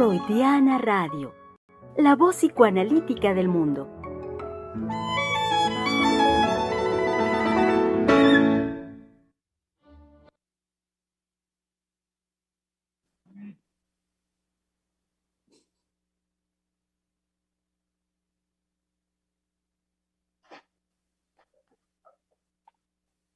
Freudiana Radio, la voz psicoanalítica del mundo.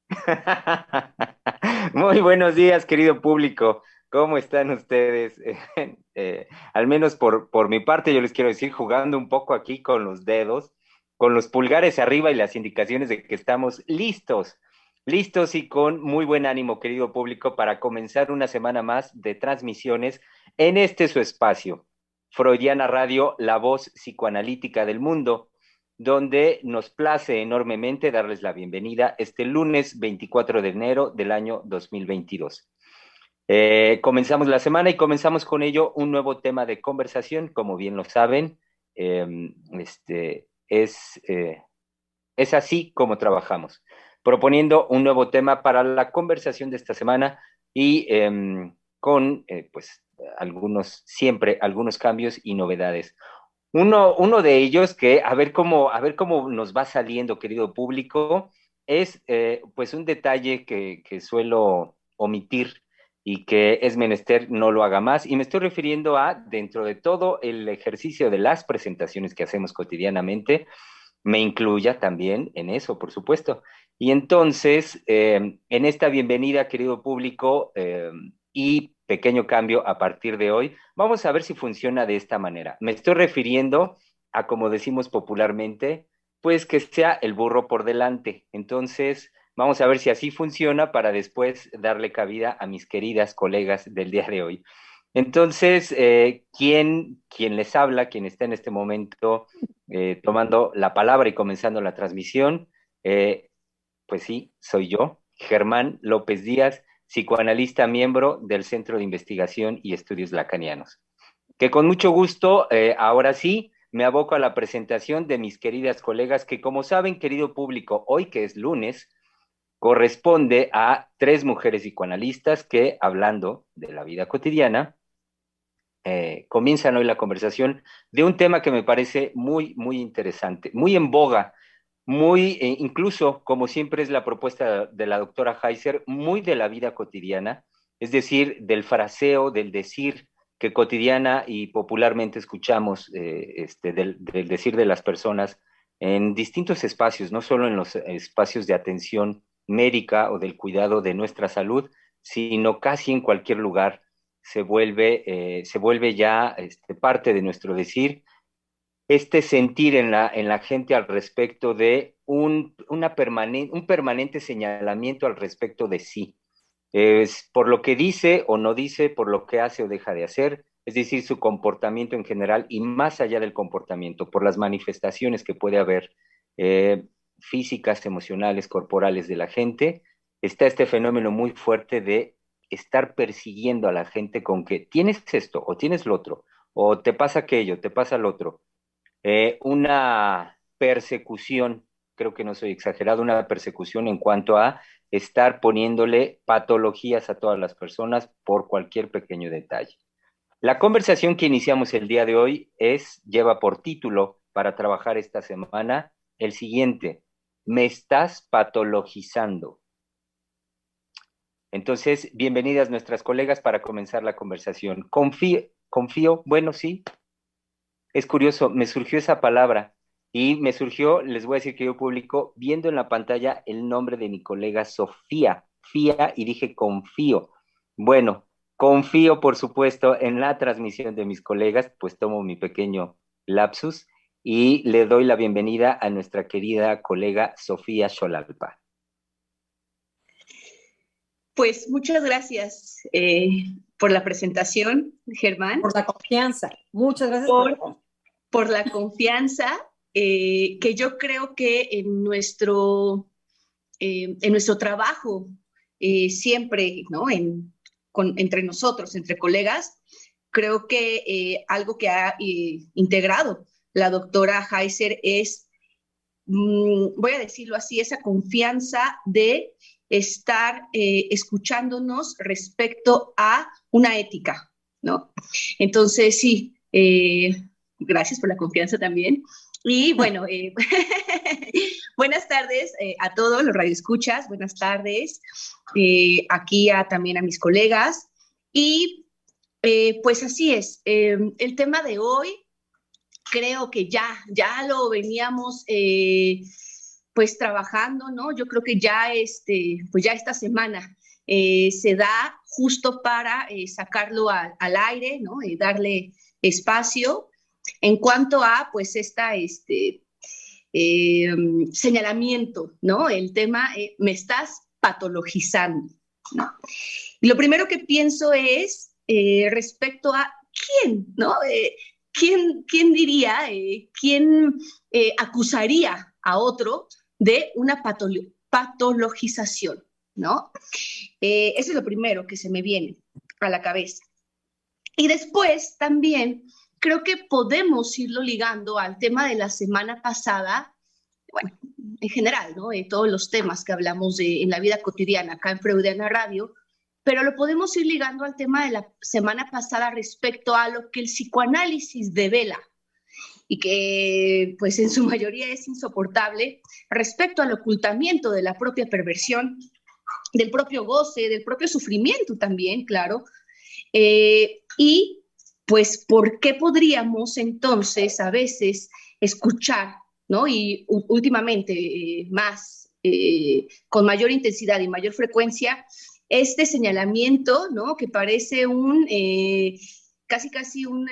Muy buenos días, querido público. ¿Cómo están ustedes? Eh, al menos por, por mi parte, yo les quiero decir, jugando un poco aquí con los dedos, con los pulgares arriba y las indicaciones de que estamos listos, listos y con muy buen ánimo, querido público, para comenzar una semana más de transmisiones en este su espacio, Freudiana Radio, la voz psicoanalítica del mundo donde nos place enormemente darles la bienvenida este lunes 24 de enero del año 2022. Eh, comenzamos la semana y comenzamos con ello un nuevo tema de conversación, como bien lo saben, em, este, es, eh, es así como trabajamos, proponiendo un nuevo tema para la conversación de esta semana y em, con, eh, pues, algunos, siempre algunos cambios y novedades. Uno, uno de ellos que, a ver cómo, a ver cómo nos va saliendo, querido público, es pues un detalle que, que suelo omitir y que es menester no lo haga más. Y me estoy refiriendo a, dentro de todo el ejercicio de las presentaciones que hacemos cotidianamente, me incluya también en eso, por supuesto. Y entonces, eh, en esta bienvenida, querido público, eh, y pequeño cambio a partir de hoy, vamos a ver si funciona de esta manera. Me estoy refiriendo a, como decimos popularmente, pues que sea el burro por delante. Entonces, Vamos a ver si así funciona para después darle cabida a mis queridas colegas del día de hoy. Entonces, eh, ¿quién, les habla, quien está en este momento eh, tomando la palabra y comenzando la transmisión? Eh, pues sí, soy yo, Germán López Díaz, psicoanalista miembro del Centro de Investigación y Estudios Lacanianos. Que con mucho gusto, ahora sí, me aboco a la presentación de mis queridas colegas que, como saben, querido público, hoy que es lunes, corresponde a tres mujeres psicoanalistas que, hablando de la vida cotidiana, eh, comienzan hoy la conversación de un tema que me parece muy, muy interesante, muy en boga, muy, eh, incluso, como siempre es la propuesta de la doctora Heiser, muy de la vida cotidiana, es decir, del fraseo, del decir que cotidiana y popularmente escuchamos, eh, este, del, del decir de las personas en distintos espacios, no solo en los espacios de atención médica o del cuidado de nuestra salud, sino casi en cualquier lugar se vuelve, eh, se vuelve ya este, parte de nuestro decir, este sentir en la, en la gente al respecto de un, una un permanente señalamiento al respecto de sí. Es por lo que dice o no dice, por lo que hace o deja de hacer, es decir, su comportamiento en general y más allá del comportamiento, por las manifestaciones que puede haber. Eh, físicas, emocionales, corporales de la gente, está este fenómeno muy fuerte de estar persiguiendo a la gente con que tienes esto o tienes lo otro, o te pasa aquello, te pasa lo otro. Eh, una persecución, creo que no soy exagerado, una persecución en cuanto a estar poniéndole patologías a todas las personas por cualquier pequeño detalle. La conversación que iniciamos el día de hoy es, lleva por título para trabajar esta semana, el siguiente, me estás patologizando. Entonces, bienvenidas nuestras colegas para comenzar la conversación. Confío, confío, bueno, sí. Es curioso, me surgió esa palabra y me surgió, les voy a decir que yo publico, viendo en la pantalla el nombre de mi colega Sofía, Fía, y dije confío. Bueno, confío, por supuesto, en la transmisión de mis colegas, pues tomo mi pequeño lapsus y le doy la bienvenida a nuestra querida colega Sofía Xolalpa. Pues muchas gracias eh, por la presentación, Germán. Por la confianza. Muchas gracias por, por, la confianza eh, que yo creo que en nuestro, eh, en nuestro trabajo siempre, ¿no? En, entre nosotros, entre colegas, creo que algo que ha integrado la doctora Heiser es, mm, voy a decirlo así, esa confianza de estar eh, escuchándonos respecto a una ética, ¿no? Entonces, sí, eh, gracias por la confianza también. Y bueno, eh, buenas tardes a todos los radioescuchas, buenas tardes aquí también a mis colegas. Y pues así es, el tema de hoy creo que ya, ya lo veníamos pues trabajando, ¿no? Yo creo que ya, este, pues ya esta semana se da justo para sacarlo al aire, ¿no? Y darle espacio en cuanto a, pues, esta, este, eh, señalamiento, ¿no? El tema, eh, me estás patologizando, ¿no? Lo primero que pienso es eh, respecto a quién, ¿no? ¿Quién, ¿quién, diría, quién acusaría a otro de una patologización, ¿no? eso es lo primero que se me viene a la cabeza. Y después también creo que podemos irlo ligando al tema de la semana pasada, bueno, en general, ¿no? Todos los temas que hablamos de, en la vida cotidiana acá en Freudiana Radio, pero lo podemos ir ligando al tema de la semana pasada respecto a lo que el psicoanálisis devela y que pues en su mayoría es insoportable respecto al ocultamiento de la propia perversión, del propio goce, del propio sufrimiento también, claro, eh, y pues ¿por qué podríamos entonces a veces escuchar, ¿no? Y últimamente eh, más, eh, con mayor intensidad y mayor frecuencia, este señalamiento, ¿no? Que parece un, eh, casi casi un,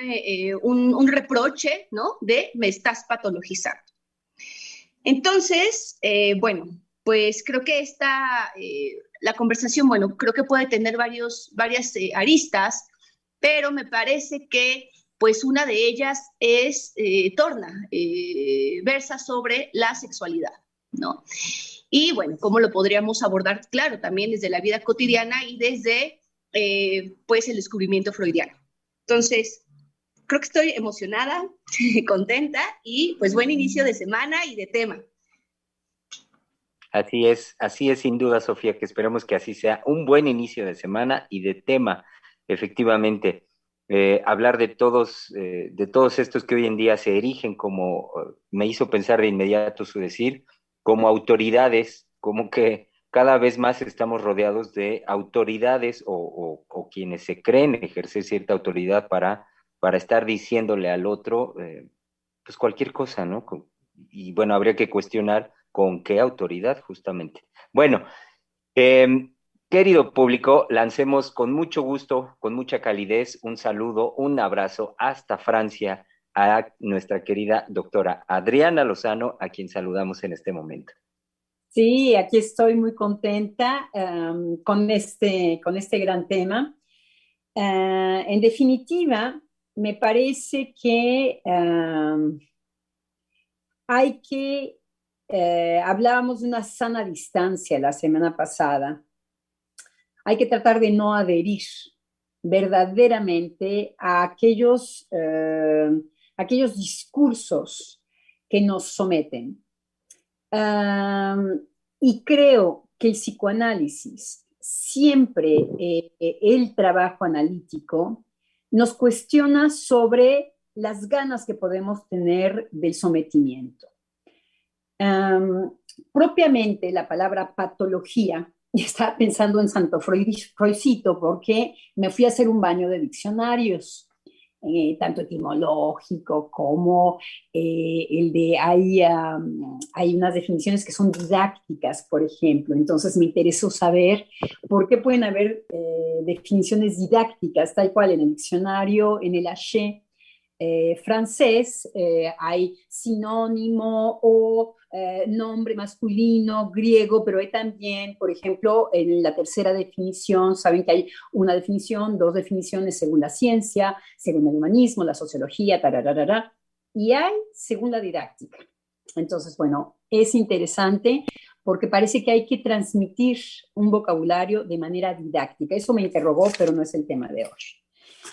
un, reproche, ¿no? De me estás patologizando. Entonces, bueno, pues creo que esta, la conversación, bueno, creo que puede tener varios, varias aristas, pero me parece que pues una de ellas es, eh, torna, eh, versa sobre la sexualidad, ¿no? Y bueno, ¿cómo lo podríamos abordar? Claro, también desde la vida cotidiana y desde, eh, pues, el descubrimiento freudiano. Entonces, creo que estoy emocionada, contenta y pues buen inicio de semana y de tema. Así es, así es sin duda, Sofía, que esperemos que así sea un buen inicio de semana y de tema efectivamente, eh, hablar de todos, eh, de todos estos que hoy en día se erigen como, me hizo pensar de inmediato su decir, como autoridades, como que cada vez más estamos rodeados de autoridades o, quienes se creen ejercer cierta autoridad para, para estar diciéndole al otro, eh, pues cualquier cosa, ¿no? Y bueno, habría que cuestionar con qué autoridad, justamente. Bueno, eh, Querido público, lancemos con mucho gusto, con mucha calidez, un saludo, un abrazo hasta Francia a nuestra querida doctora Adriana Lozano, a quien saludamos en este momento. Sí, aquí estoy muy contenta um, con, este, con este gran tema. Uh, en definitiva, me parece que um, hay que, uh, hablábamos de una sana distancia la semana pasada hay que tratar de no adherir verdaderamente a aquellos, eh, aquellos discursos que nos someten. y creo que el psicoanálisis, siempre eh, el trabajo analítico, nos cuestiona sobre las ganas que podemos tener del sometimiento. propiamente la palabra patología y estaba pensando en Santo Freudcito porque me fui a hacer un baño de diccionarios, eh, tanto etimológico como eh, el de, hay, hay unas definiciones que son didácticas, por ejemplo, entonces me interesó saber por qué pueden haber eh, definiciones didácticas, tal cual en el diccionario, en el Haché francés, hay sinónimo o eh, nombre masculino, griego, pero hay también, por ejemplo, en la tercera definición, saben que hay una definición, dos definiciones según la ciencia, según el humanismo, la sociología, tararara, y hay según la didáctica. Entonces, bueno, es interesante porque parece que hay que transmitir un vocabulario de manera didáctica. Eso me interrogó, pero no es el tema de hoy.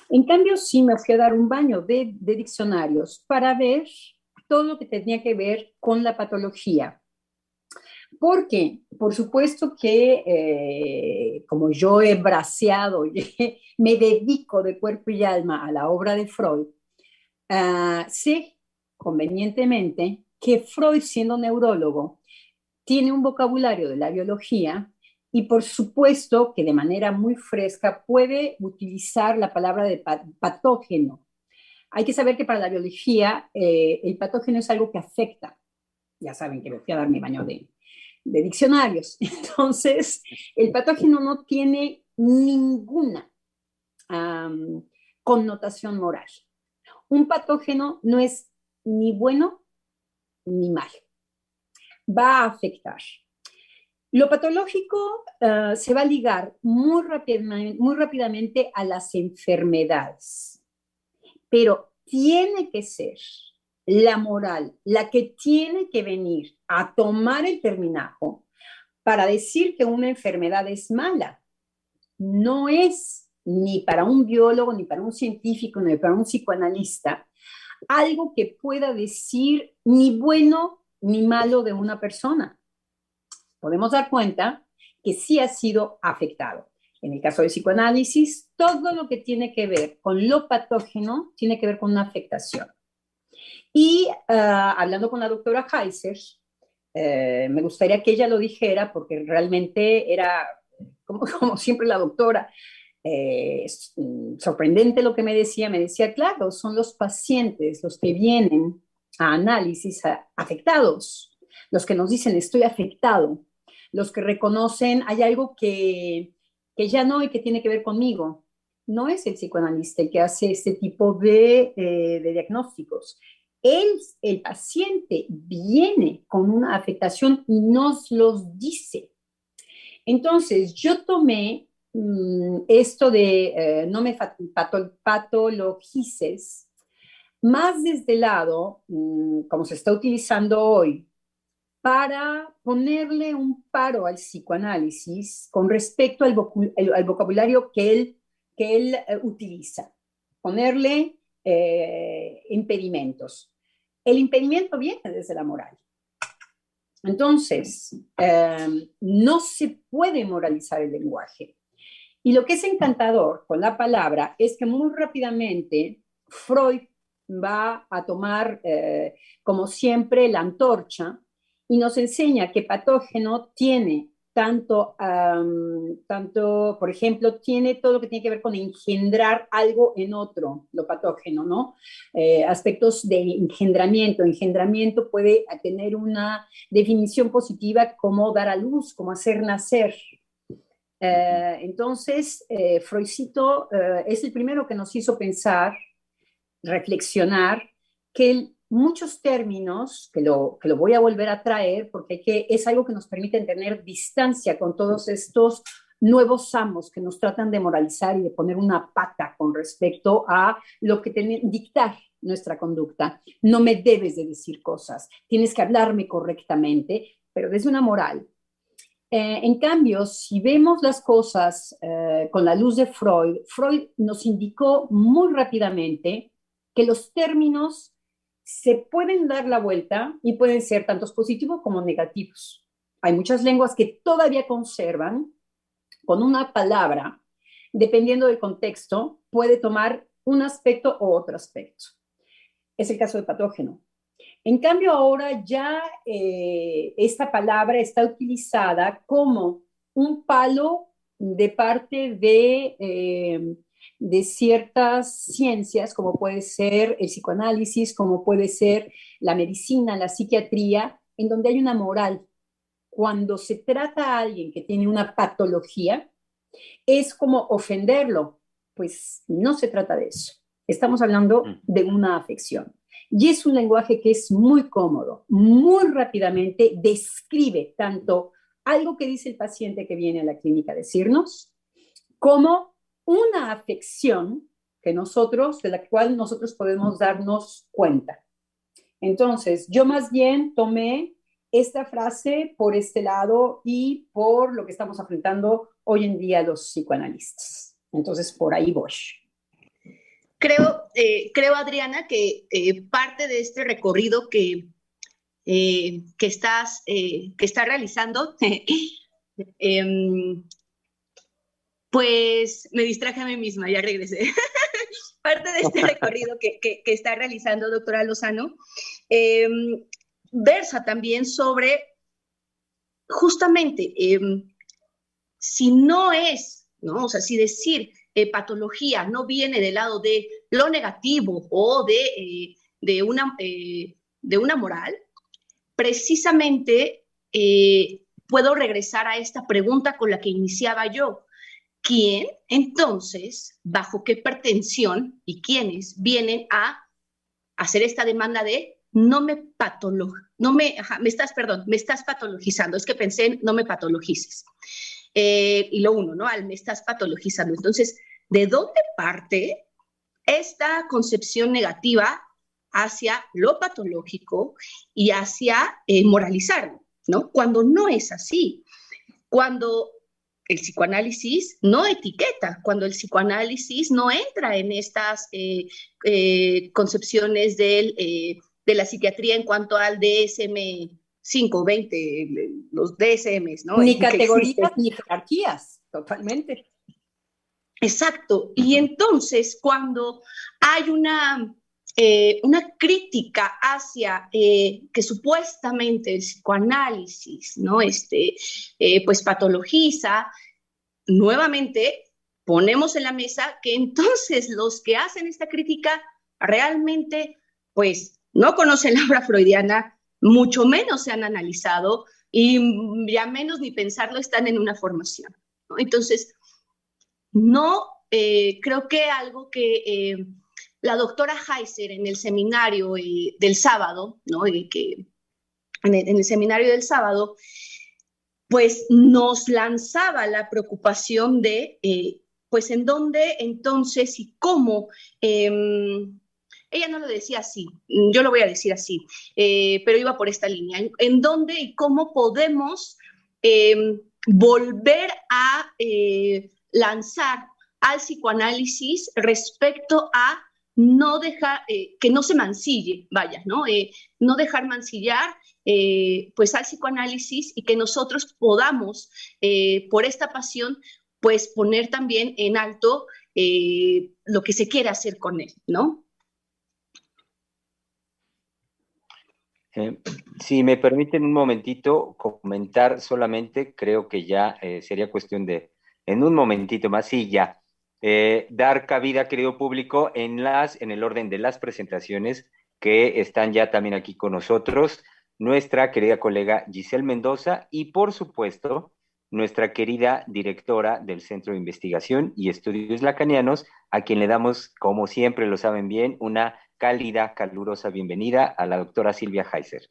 En cambio, sí me fui a dar un baño de, de diccionarios para ver todo lo que tenía que ver con la patología. Porque, por supuesto que eh, como yo he braceado, me dedico de cuerpo y alma a la obra de Freud, uh, sé convenientemente que Freud, siendo neurólogo, tiene un vocabulario de la biología y por supuesto que de manera muy fresca puede utilizar la palabra de patógeno. Hay que saber que para la biología eh, el patógeno es algo que afecta. Ya saben que me fui a dar mi baño de, diccionarios. Entonces, el patógeno no tiene ninguna connotación moral. Un patógeno no es ni bueno ni malo. Va a afectar. Lo patológico ah, se va a ligar muy rápidamente a las enfermedades, pero tiene que ser la moral la que tiene que venir a tomar el terminajo para decir que una enfermedad es mala. No es ni para un biólogo, ni para un científico, ni para un psicoanalista algo que pueda decir ni bueno ni malo de una persona. Podemos dar cuenta que sí ha sido afectado. En el caso del psicoanálisis, todo lo que tiene que ver con lo patógeno tiene que ver con una afectación. Y ah, hablando con la doctora Heiser, eh, me gustaría que ella lo dijera porque realmente era, como, como siempre la doctora, eh, sorprendente lo que me decía. Me decía, claro, son los pacientes los que vienen a análisis afectados, los que nos dicen estoy afectado, los que reconocen hay algo que, que ya no y que tiene que ver conmigo. No es el psicoanalista el que hace este tipo de, eh, diagnósticos él, el paciente viene con una afectación y nos los dice. Entonces, yo tomé mm, esto de eh, no me patologices más desde el lado, mm, como se está utilizando hoy, para ponerle un paro al psicoanálisis con respecto al, vocabulario que él, que él eh, utiliza. Ponerle eh, impedimentos. El impedimento viene desde la moral. Entonces, em, no se puede moralizar el lenguaje. Y lo que es encantador con la palabra es que muy rápidamente Freud va a tomar, eh, como siempre, la antorcha y nos enseña que patógeno tiene tanto, tanto, por ejemplo, tiene todo lo que tiene que ver con engendrar algo en otro, lo patógeno, ¿no? Eh, aspectos de engendramiento. Engendramiento puede tener una definición positiva como dar a luz, como hacer nacer. Eh, entonces, eh, Freudcito es el primero que nos hizo pensar, reflexionar, que el muchos términos, que lo, que lo voy a volver a traer, porque que, es algo que nos permite tener distancia con todos estos nuevos amos que nos tratan de moralizar y de poner una pata con respecto a lo que tiene, dictar nuestra conducta. No me debes de decir cosas, tienes que hablarme correctamente, pero desde una moral. Eh, en cambio, si vemos las cosas eh, con la luz de Freud, Freud nos indicó muy rápidamente que los términos se pueden dar la vuelta y pueden ser tantos positivos como negativos. Hay muchas lenguas que todavía conservan con una palabra, dependiendo del contexto, puede tomar un aspecto o otro aspecto. Es el caso de patógeno. En cambio, ahora ya eh, esta palabra está utilizada como un palo de parte de eh, de ciertas ciencias, como puede ser el psicoanálisis, como puede ser la medicina, la psiquiatría, en donde hay una moral. Cuando se trata a alguien que tiene una patología, es como ofenderlo. Pues no se trata de eso. Estamos hablando mm. de una afección. Y es un lenguaje que es muy cómodo, muy rápidamente describe tanto algo que dice el paciente que viene a la clínica a decirnos, como una afección que nosotros, de la cual nosotros podemos darnos cuenta. Entonces, yo más bien tomé esta frase por este lado y por lo que estamos enfrentando hoy en día los psicoanalistas. Entonces, por ahí voy. Creo, eh, creo Adriana, que eh, parte de este recorrido que, que, estás, que está realizando, em, pues me distraje a mí misma, ya regresé. Parte de este recorrido que, está realizando doctora Lozano em, versa también sobre justamente em, si no es, ¿no? O sea, si decir eh, patología no viene del lado de lo negativo o de, eh, de, una, eh, de una moral, precisamente puedo regresar a esta pregunta con la que iniciaba yo. ¿Quién entonces, bajo qué pretensión y quiénes vienen a hacer esta demanda de no me patolo, no me, me estás, perdón, me estás patologizando, es que pensé en no me patologices. Eh, y lo uno, ¿no? Al me estás patologizando. Entonces, ¿de dónde parte esta concepción negativa hacia lo patológico y hacia eh, moralizarlo, ¿no? Cuando no es así. Cuando el psicoanálisis no etiqueta, cuando el psicoanálisis no entra en estas eh, concepciones del de la psiquiatría en cuanto al DSM 5, 20, los DSMs, ¿no? Ni categorías ni jerarquías, totalmente. Exacto. Y entonces, cuando hay una, eh, una crítica hacia eh, que supuestamente el psicoanálisis, ¿no? Este, eh, pues patologiza, nuevamente ponemos en la mesa que entonces los que hacen esta crítica realmente, pues no conocen la obra freudiana, mucho menos se han analizado y ya menos ni pensarlo están en una formación. Entonces, no creo que algo que la doctora Heiser en el seminario eh, del sábado, ¿no? que, en el, seminario del sábado, pues nos lanzaba la preocupación de, pues en dónde entonces y cómo em, ella no lo decía así, yo lo voy a decir así, eh, pero iba por esta línea. ¿En, dónde y cómo podemos em, volver a eh, lanzar al psicoanálisis respecto a no dejar, eh, que no se mancille, vaya, ¿no? no dejar mancillar pues al psicoanálisis y que nosotros podamos, por esta pasión, pues poner también en alto lo que se quiere hacer con él, ¿no? Eh, si me permiten un momentito comentar solamente, creo que ya eh, sería cuestión de, en un momentito más, sí, ya, eh, dar cabida, querido público, en, las, en el orden de las presentaciones que están ya también aquí con nosotros, nuestra querida colega Giselle Mendoza y, por supuesto, nuestra querida directora del Centro de Investigación y Estudios Lacanianos, a quien le damos, como siempre lo saben bien, una cálida, calurosa bienvenida a la doctora Silvia Heiser.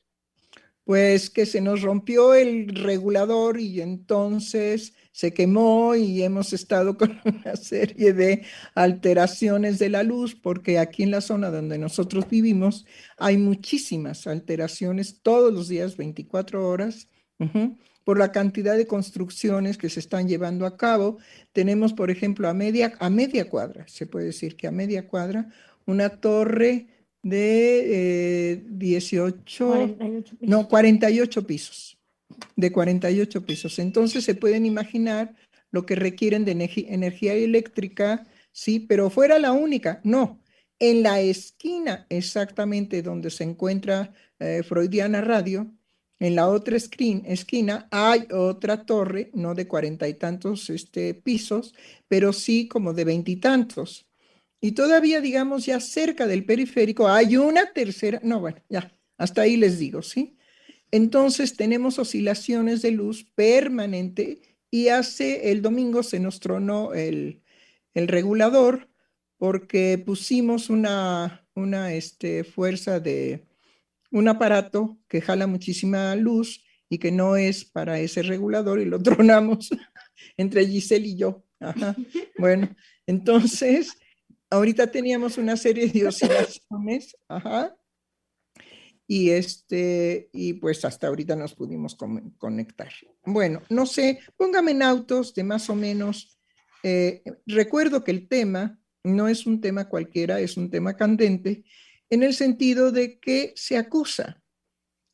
Pues que se nos rompió el regulador y entonces se quemó y hemos estado con una serie de alteraciones de la luz porque aquí en la zona donde nosotros vivimos hay muchísimas alteraciones todos los días, 24 horas. por la cantidad de construcciones que se están llevando a cabo. Tenemos, por ejemplo, a media, a media cuadra, se puede decir que a media cuadra, una torre de 18, eh, no, 48 pisos, de 48 pisos. Entonces se pueden imaginar lo que requieren de energía eléctrica, sí, pero fuera la única, no. En la esquina exactamente donde se encuentra eh, Freudiana Radio, en la otra esquina hay otra torre, no de cuarenta y tantos este, pisos, pero sí como de veintitantos. Y todavía, digamos, ya cerca del periférico hay una tercera, no, bueno, ya, hasta ahí les digo, ¿sí? Entonces tenemos oscilaciones de luz permanente y hace, el domingo se nos tronó el, regulador porque pusimos una, una este, fuerza de un aparato que jala muchísima luz y que no es para ese regulador y lo tronamos entre Giselle y yo. Bueno, entonces ahorita teníamos una serie de oscilaciones, ajá, y este, y pues hasta ahorita nos pudimos conectar. Bueno, no sé, póngame en autos de más o menos, eh, recuerdo que el tema no es un tema cualquiera, es un tema candente, en el sentido de que se acusa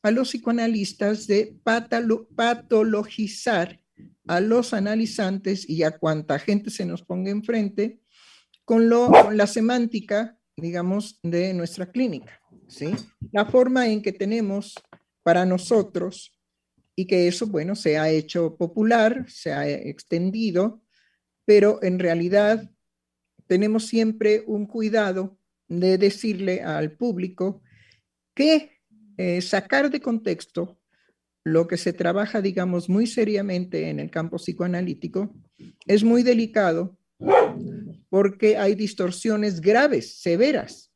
a los psicoanalistas de patologizar a los analizantes y a cuanta gente se nos ponga enfrente con, lo, con la semántica, digamos, de nuestra clínica. ¿sí? La forma en que tenemos para nosotros y que eso, bueno, se ha hecho popular, se ha extendido, pero en realidad tenemos siempre un cuidado de decirle al público que eh, sacar de contexto lo que se trabaja, digamos, muy seriamente en el campo psicoanalítico es muy delicado porque hay distorsiones graves, severas,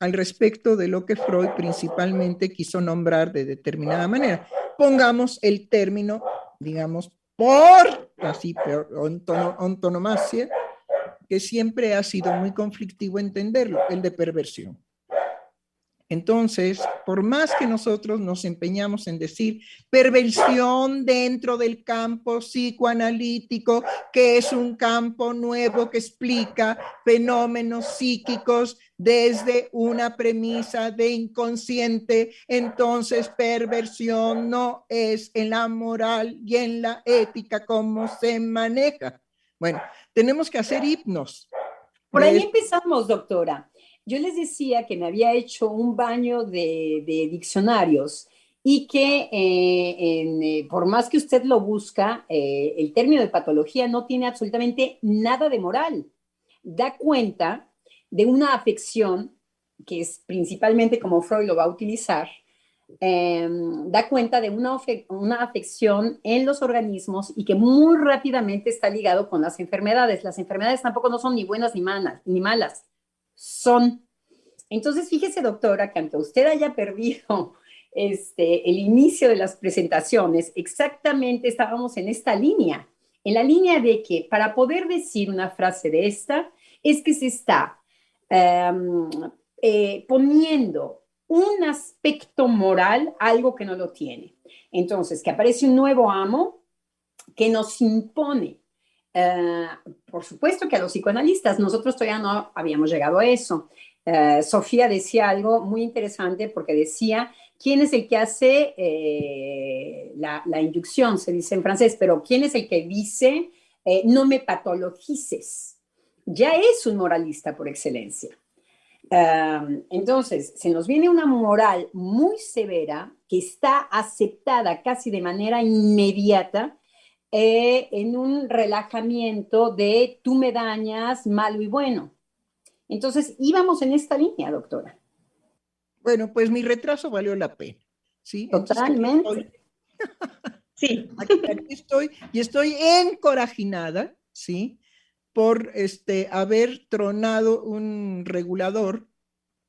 al respecto de lo que Freud principalmente quiso nombrar de determinada manera. Pongamos el término, digamos, por así, ontonomasia, que siempre ha sido muy conflictivo entenderlo, el de perversión. Entonces, por más que nosotros nos empeñamos en decir perversión dentro del campo psicoanalítico, que es un campo nuevo que explica fenómenos psíquicos desde una premisa de inconsciente, entonces perversión no es en la moral y en la ética como se maneja. Bueno, tenemos que hacer hipnos. Por ahí empezamos, doctora. Yo les decía que me había hecho un baño de, diccionarios y que eh, eh, por más que usted lo busca, eh, el término de patología no tiene absolutamente nada de moral. Da cuenta de una afección, que es principalmente como Freud lo va a utilizar, em, da cuenta de una, una afección en los organismos y que muy rápidamente está ligado con las enfermedades. Las enfermedades tampoco no son ni buenas ni malas, ni malas son. Entonces, fíjese, doctora, que aunque usted haya perdido este, el inicio de las presentaciones, exactamente estábamos en esta línea, en la línea de que para poder decir una frase de esta, es que se está Em, eh, poniendo un aspecto moral algo que no lo tiene. Entonces, que aparece un nuevo amo que nos impone. Eh, por supuesto que a los psicoanalistas, nosotros todavía no habíamos llegado a eso. Eh, Sofía decía algo muy interesante porque decía, ¿quién es el que hace la, la, inducción? Se dice en francés, pero ¿quién es el que dice, no me patologices? ya es un moralista por excelencia. entonces, se nos viene una moral muy severa que está aceptada casi de manera inmediata eh, en un relajamiento de tú me dañas, malo y bueno. Entonces, íbamos en esta línea, doctora. Bueno, pues mi retraso valió la pena. ¿sí? Totalmente. sí. aquí estoy y estoy encorajinada, ¿sí? por este, haber tronado un regulador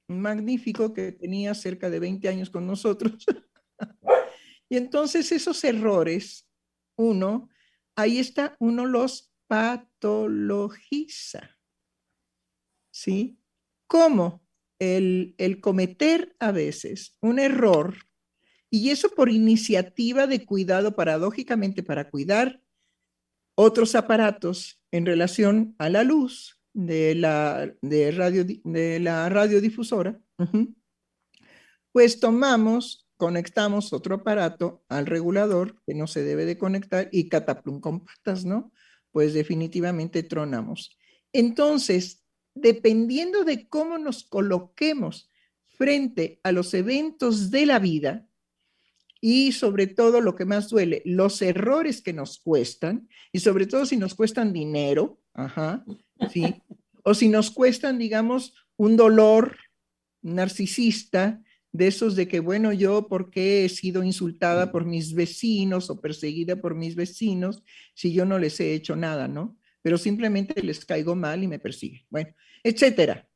magnífico que tenía cerca de 20 años con nosotros. y entonces esos errores, uno, ahí está, uno los patologiza. ¿Sí? ¿Cómo? El, el cometer a veces un error, y eso por iniciativa de cuidado, paradójicamente para cuidar otros aparatos en relación a la luz de la, de radio, de la radiodifusora, pues tomamos, conectamos otro aparato al regulador que no se debe de conectar y cataplum con patas, ¿no? Pues definitivamente tronamos. Entonces, dependiendo de cómo nos coloquemos frente a los eventos de la vida, y sobre todo lo que más duele, los errores que nos cuestan y sobre todo si nos cuestan dinero, ajá, ¿sí? O si nos cuestan, digamos, un dolor narcisista de esos de que, bueno, yo, ¿por qué he sido insultada por mis vecinos o perseguida por mis vecinos si yo no les he hecho nada, ¿no? Pero simplemente les caigo mal y me persiguen. Bueno, etcétera.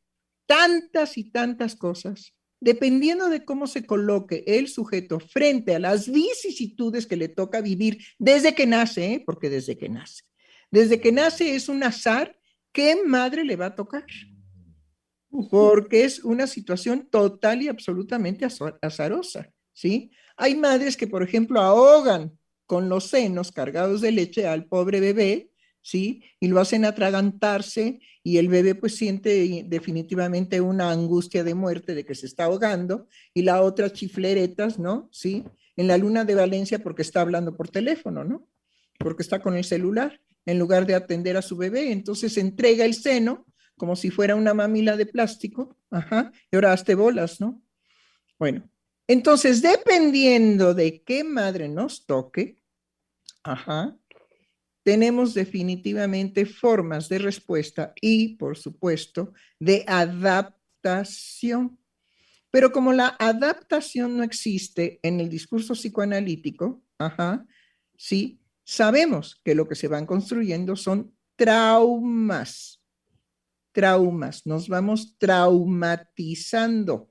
Tantas y tantas cosas dependiendo de cómo se coloque el sujeto frente a las vicisitudes que le toca vivir desde que nace, ¿eh? porque desde que nace, desde que nace es un azar, ¿qué madre le va a tocar? Porque es una situación total y absolutamente azarosa, ¿sí? Hay madres que, por ejemplo, ahogan con los senos cargados de leche al pobre bebé, ¿sí? Y lo hacen atragantarse y el bebé pues siente definitivamente una angustia de muerte de que se está ahogando y la otra chifleretas, ¿no? ¿Sí? En la luna de Valencia porque está hablando por teléfono, ¿no? Porque está con el celular en lugar de atender a su bebé. Entonces entrega el seno como si fuera una mamila de plástico, ajá, y ahora hazte bolas, ¿no? Bueno, entonces dependiendo de qué madre nos toque, ajá, tenemos definitivamente formas de respuesta y, por supuesto, de adaptación. Pero como la adaptación no existe en el discurso psicoanalítico, ajá, sí, sabemos que lo que se van construyendo son traumas. Traumas, nos vamos traumatizando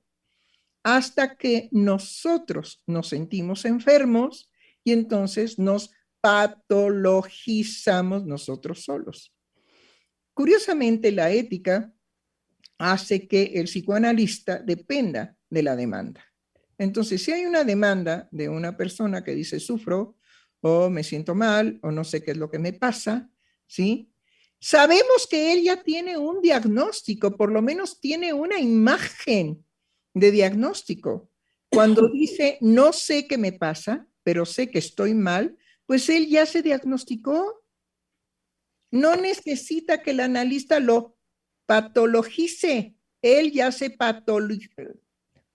hasta que nosotros nos sentimos enfermos y entonces nos patologizamos nosotros solos. Curiosamente, la ética hace que el psicoanalista dependa de la demanda. Entonces, si hay una demanda de una persona que dice sufro o me siento mal o no sé qué es lo que me pasa, ¿sí? Sabemos que él ya tiene un diagnóstico, por lo menos tiene una imagen de diagnóstico. Cuando dice no sé qué me pasa, pero sé que estoy mal, pues él ya se diagnosticó. No necesita que el analista lo patologice. Él ya se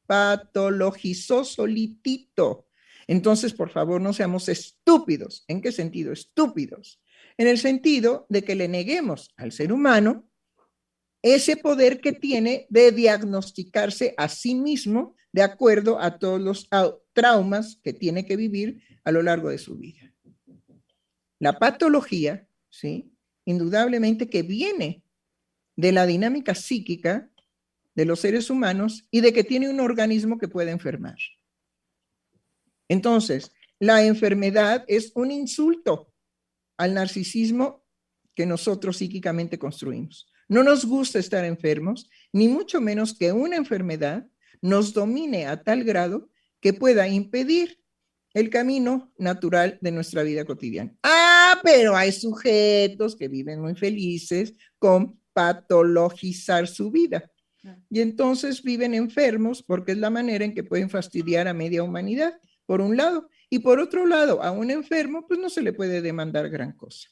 patologizó solitito. Entonces, por favor, no seamos estúpidos. ¿En qué sentido? Estúpidos. En el sentido de que le neguemos al ser humano ese poder que tiene de diagnosticarse a sí mismo de acuerdo a todos los traumas que tiene que vivir a lo largo de su vida. La patología, ¿sí? Indudablemente que viene de la dinámica psíquica de los seres humanos y de que tiene un organismo que puede enfermar. Entonces, la enfermedad es un insulto al narcisismo que nosotros psíquicamente construimos. No nos gusta estar enfermos, ni mucho menos que una enfermedad nos domine a tal grado que pueda impedir el camino natural de nuestra vida cotidiana. Ah, pero hay sujetos que viven muy felices con patologizar su vida. Y entonces viven enfermos porque es la manera en que pueden fastidiar a media humanidad, por un lado. Y por otro lado, a un enfermo, pues no se le puede demandar gran cosa.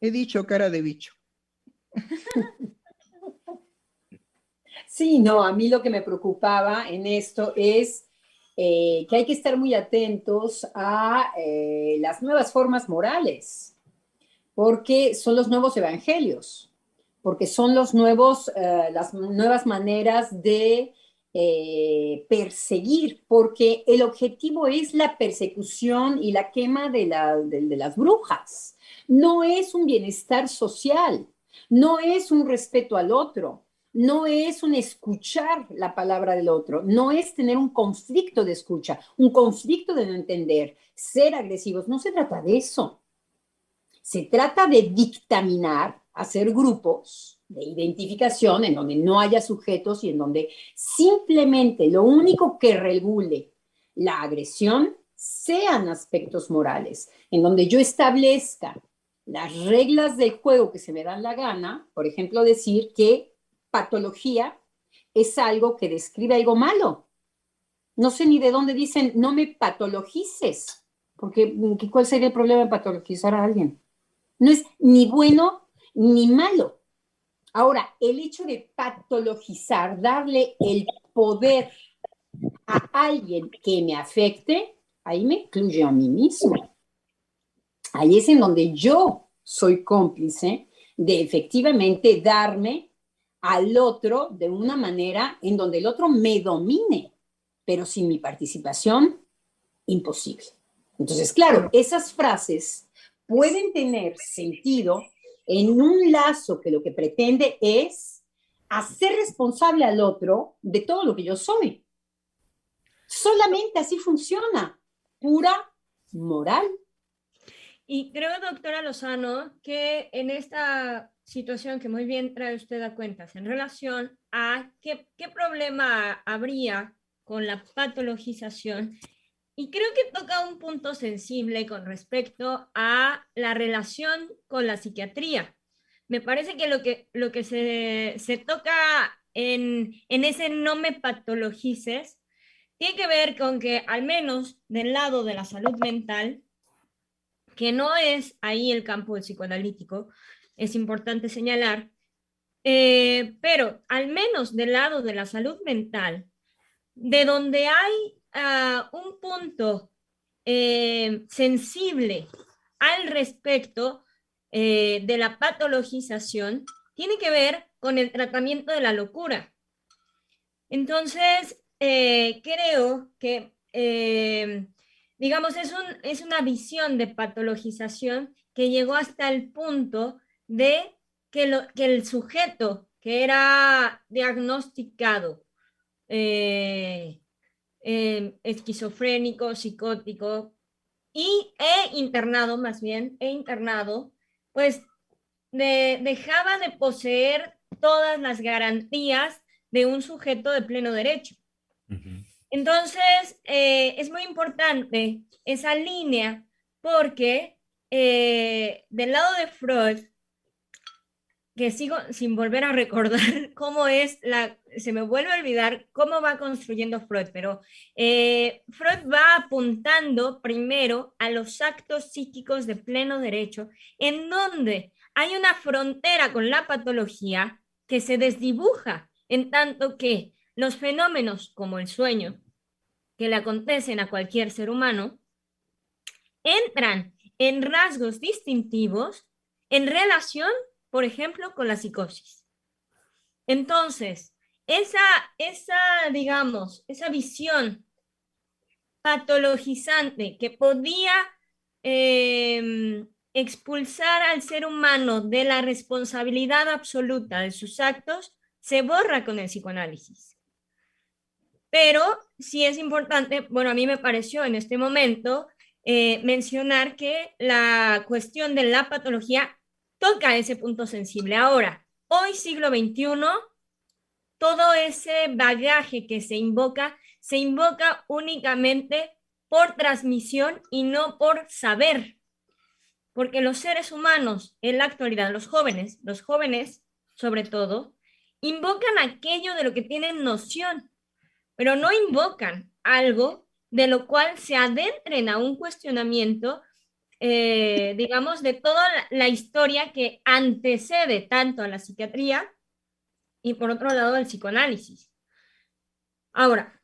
He dicho cara de bicho. Sí, no, a mí lo que me preocupaba en esto es eh, que hay que estar muy atentos a eh, las nuevas formas morales, porque son los nuevos evangelios, porque son los nuevos, eh, las nuevas maneras de perseguir, porque el objetivo es la persecución y la quema de, de las brujas. No es un bienestar social, no es un respeto al otro, no es un escuchar la palabra del otro, no es tener un conflicto de escucha, un conflicto de no entender, ser agresivos, no se trata de eso. Se trata de dictaminar, hacer grupos de identificación en donde no haya sujetos y en donde simplemente lo único que regule la agresión sean aspectos morales, en donde yo establezca las reglas del juego que se me dan la gana, por ejemplo, decir que patología es algo que describe algo malo. No sé ni de dónde dicen, no me patologices, porque ¿cuál sería el problema de patologizar a alguien? No es ni bueno ni malo. Ahora, el hecho de patologizar, darle el poder a alguien que me afecte, ahí me incluye a mí mismo. Ahí es en donde yo soy cómplice de efectivamente darme al otro de una manera en donde el otro me domine, pero sin mi participación, imposible. Entonces, claro, esas frases pueden tener sentido en un lazo que lo que pretende es hacer responsable al otro de todo lo que yo soy. Solamente así funciona, pura moral. Y creo, doctora Lozano, que en esta situación que muy bien trae usted a cuentas en relación a qué, qué problema habría con la patologización y creo que toca un punto sensible con respecto a la relación con la psiquiatría. Me parece que lo que, lo que se, se toca en, en ese no me patologices tiene que ver con que al menos del lado de la salud mental, que no es ahí el campo del psicoanalítico, es importante señalar, eh, pero al menos del lado de la salud mental, de donde hay un punto eh, sensible al respecto eh, de la patologización, tiene que ver con el tratamiento de la locura. Entonces, creo que, digamos, es, un, es una visión de patologización que llegó hasta el punto de que, lo, que el sujeto que era diagnosticado eh, eh, esquizofrénico, psicótico y e internado más bien, e internado, pues dejaba de poseer todas las garantías de un sujeto de pleno derecho. Entonces, eh, es muy importante esa línea porque del lado de Freud, que sigo sin volver a recordar cómo es la, se me vuelve a olvidar cómo va construyendo Freud, pero eh, Freud va apuntando primero a los actos psíquicos de pleno derecho, en donde hay una frontera con la patología que se desdibuja, en tanto que los fenómenos como el sueño, que le acontecen a cualquier ser humano, entran en rasgos distintivos en relación por ejemplo, con la psicosis. Entonces, esa, esa, digamos, esa visión patologizante que podía em, expulsar al ser humano de la responsabilidad absoluta de sus actos, se borra con el psicoanálisis. Pero sí es importante, bueno, a mí me pareció en este momento eh, mencionar que la cuestión de la patología toca ese punto sensible. Ahora, hoy siglo XXI, todo ese bagaje que se invoca, se invoca únicamente por transmisión y no por saber. Porque los seres humanos en la actualidad, los jóvenes, los jóvenes sobre todo, invocan aquello de lo que tienen noción, pero no invocan algo de lo cual se adentren a un cuestionamiento eh, digamos, de toda la historia que antecede tanto a la psiquiatría y por otro lado al psicoanálisis. Ahora,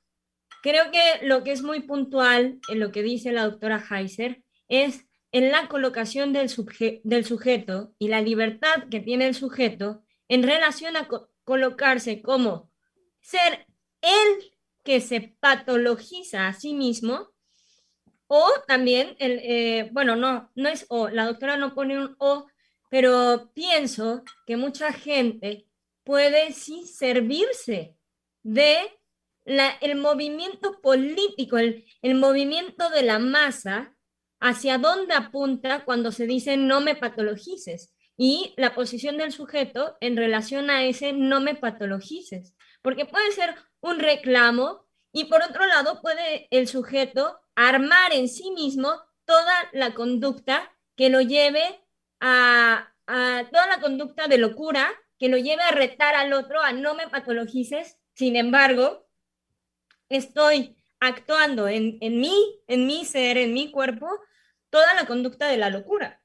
creo que lo que es muy puntual en lo que dice la doctora Heiser es en la colocación del, del sujeto y la libertad que tiene el sujeto en relación a colocarse como ser el que se patologiza a sí mismo o también, el, eh, bueno, no, no es O, la doctora no pone un O, pero pienso que mucha gente puede sí servirse de la, el movimiento político, el, el movimiento de la masa, hacia dónde apunta cuando se dice no me patologices y la posición del sujeto en relación a ese no me patologices, porque puede ser un reclamo y por otro lado puede el sujeto armar en sí mismo toda la conducta que lo lleve a, toda la conducta de locura, que lo lleve a retar al otro, a no me patologices. Sin embargo, estoy actuando en, en mí, en mi ser, en mi cuerpo, toda la conducta de la locura.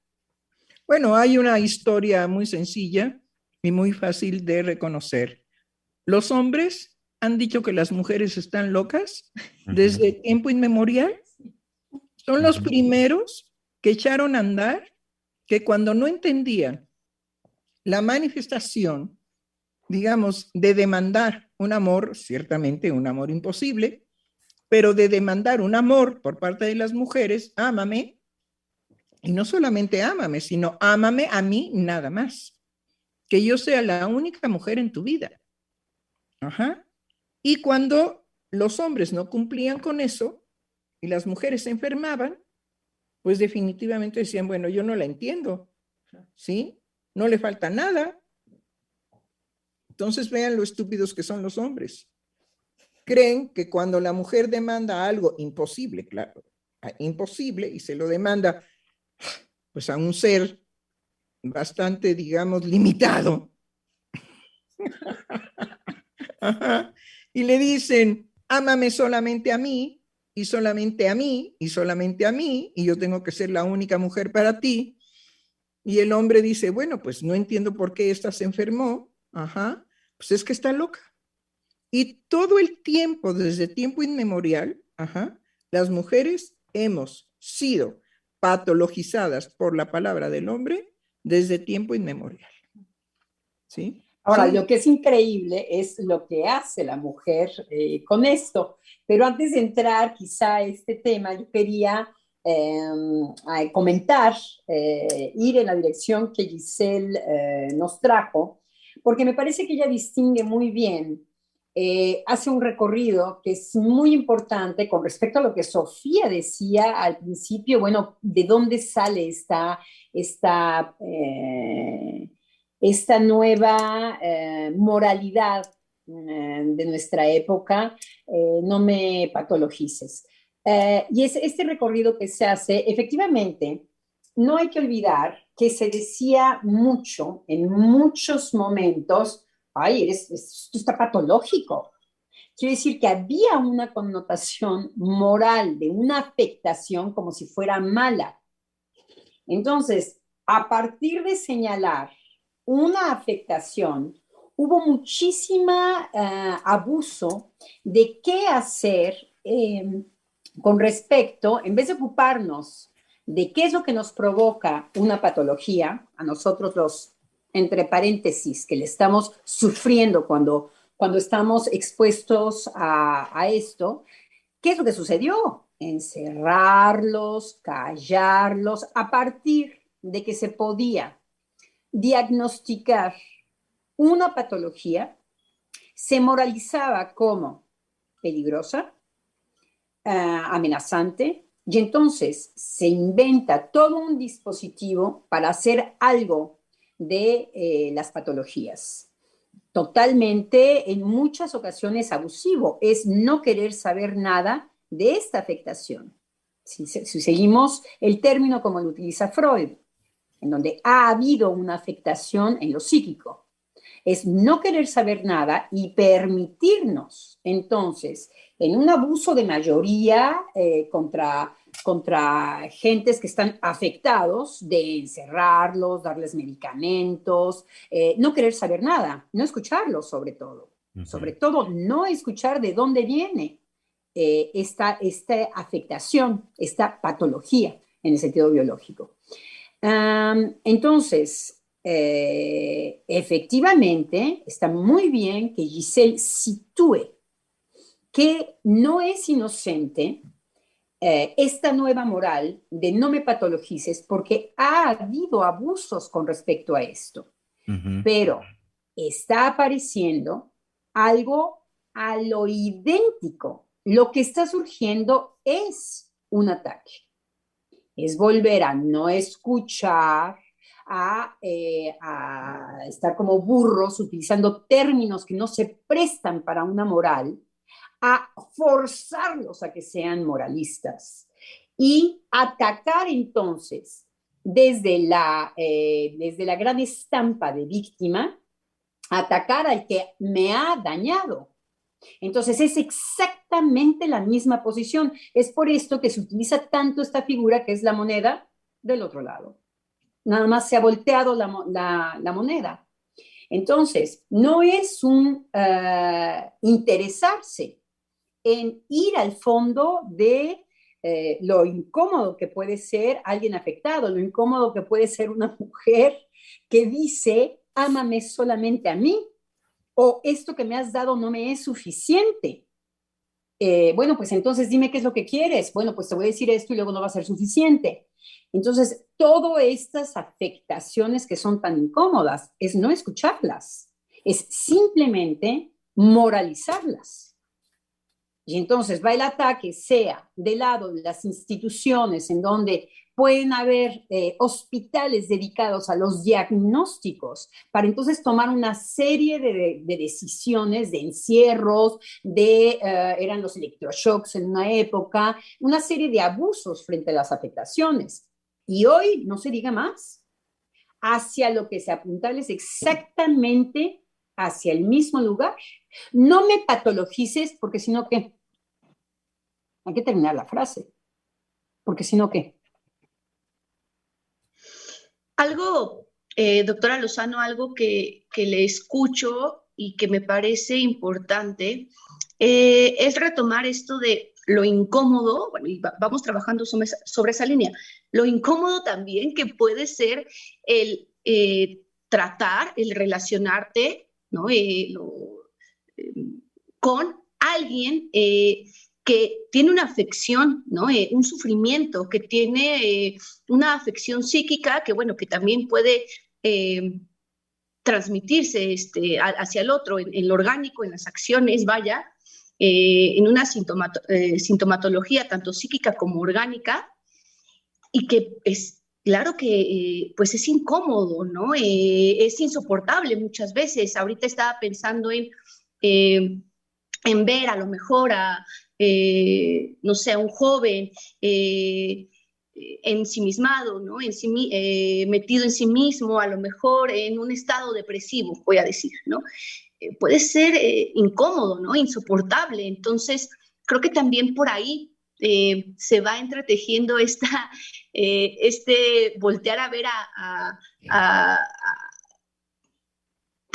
Bueno, hay una historia muy sencilla y muy fácil de reconocer. Los hombres han dicho que las mujeres están locas desde tiempo inmemorial. Son los primeros que echaron a andar que cuando no entendían la manifestación, digamos, de demandar un amor, ciertamente un amor imposible, pero de demandar un amor por parte de las mujeres, ámame, y no solamente ámame, sino ámame a mí nada más, que yo sea la única mujer en tu vida. Ajá. Y cuando los hombres no cumplían con eso y las mujeres se enfermaban, pues definitivamente decían, bueno, yo no la entiendo, ¿sí? No le falta nada. Entonces vean lo estúpidos que son los hombres. creen que cuando la mujer demanda algo imposible, claro, imposible, y se lo demanda pues a un ser bastante, digamos, limitado, y le dicen, ámame solamente a mí, y solamente a mí, y solamente a mí, y yo tengo que ser la única mujer para ti. Y el hombre dice, bueno, pues no entiendo por qué esta se enfermó. Ajá, pues es que está loca. Y todo el tiempo, desde tiempo inmemorial, ajá, las mujeres hemos sido patologizadas por la palabra del hombre desde tiempo inmemorial. ¿Sí? Ahora, lo que es increíble es lo que hace la mujer eh, con esto. Pero antes de entrar quizá a este tema, yo quería em, comentar, eh, ir en la dirección que Giselle eh, nos trajo, porque me parece que ella distingue muy bien, hace un recorrido que es muy importante con respecto a lo que Sofía decía al principio, bueno, de dónde sale esta, esta esta nueva eh, moralidad eh, de nuestra época, eh, no me patologices. y es este recorrido que se hace, efectivamente, no hay que olvidar que se decía mucho, en muchos momentos, ay, eres, esto está patológico. Quiere decir que había una connotación moral de una afectación como si fuera mala. Entonces, a partir de señalar una afectación, hubo muchísima eh, abuso de qué hacer em, con respecto, en vez de ocuparnos de qué es lo que nos provoca una patología, a nosotros los, entre paréntesis, que le estamos sufriendo cuando, cuando estamos expuestos a, a esto, ¿qué es lo que sucedió? Encerrarlos, callarlos, a partir de que se podía diagnosticar una patología se moralizaba como peligrosa, ah, amenazante, y entonces se inventa todo un dispositivo para hacer algo de eh, las patologías. Totalmente, en muchas ocasiones abusivo, es no querer saber nada de esta afectación. si seguimos el término como lo utiliza Freud, en donde ha habido una afectación en lo psíquico. Es no querer saber nada y permitirnos, entonces, en un abuso de mayoría eh, contra, contra gentes que están afectados, de encerrarlos, darles medicamentos, eh, no querer saber nada, no escucharlos sobre todo. Sobre todo, no escuchar de dónde viene eh, esta, esta afectación, esta patología en el sentido biológico entonces, eh, efectivamente, está muy bien que Giselle sitúe que no es inocente eh, esta nueva moral de no me patologices porque ha habido abusos con respecto a esto, pero está apareciendo algo a lo idéntico. Lo que está surgiendo es un ataque es volver a no escuchar, eh, a, estar como burros utilizando términos que no se prestan para una moral, a forzarlos a que sean moralistas y atacar entonces desde la, eh, desde la gran estampa de víctima, atacar al que me ha dañado, entonces es exactamente la misma posición. Es por esto que se utiliza tanto esta figura que es la moneda del otro lado. Nada más se ha volteado la, moneda. Entonces, no es un eh, interesarse en ir al fondo de eh, lo incómodo que puede ser alguien afectado, lo incómodo que puede ser una mujer que dice, ámame solamente a mí, o esto que me has dado no me es suficiente. Eh, bueno, pues entonces dime qué es lo que quieres. Bueno, pues te voy a decir esto y luego no va a ser suficiente. Entonces, todas estas afectaciones que son tan incómodas es no escucharlas, es simplemente moralizarlas. Y entonces va el ataque, sea del lado de las instituciones en donde pueden haber eh, hospitales dedicados a los diagnósticos para entonces tomar una serie de, decisiones, de encierros, de, eh, eran los electroshocks en una época, una serie de abusos frente a las afectaciones. Y hoy no se diga más. Hacia lo que se apunta es exactamente hacia el mismo lugar. No me patologices porque si no, ¿qué? Hay que terminar la frase. Porque si no, ¿qué? Algo, eh, doctora Lozano, algo que, le escucho y que me parece importante eh, es retomar esto de lo incómodo, bueno, y vamos trabajando sobre esa, línea, lo incómodo también que puede ser el eh, tratar, el relacionarte ¿no? con alguien que tiene una afección, ¿no? Eh, un sufrimiento, que tiene eh, una afección psíquica que, bueno, que también puede eh, transmitirse este, hacia el otro, en, lo orgánico, en las acciones, vaya, en una sintomatología tanto psíquica como orgánica, y que es claro que pues es incómodo, ¿no? es insoportable muchas veces. Ahorita estaba pensando en en ver a lo mejor a, eh, no sé, un joven eh, ensimismado, ¿no? En eh, metido en sí mismo, a lo mejor en un estado depresivo, voy a decir, ¿no? puede ser incómodo, ¿no? Insoportable. Entonces, creo que también por ahí se va entretejiendo esta, este voltear a ver a,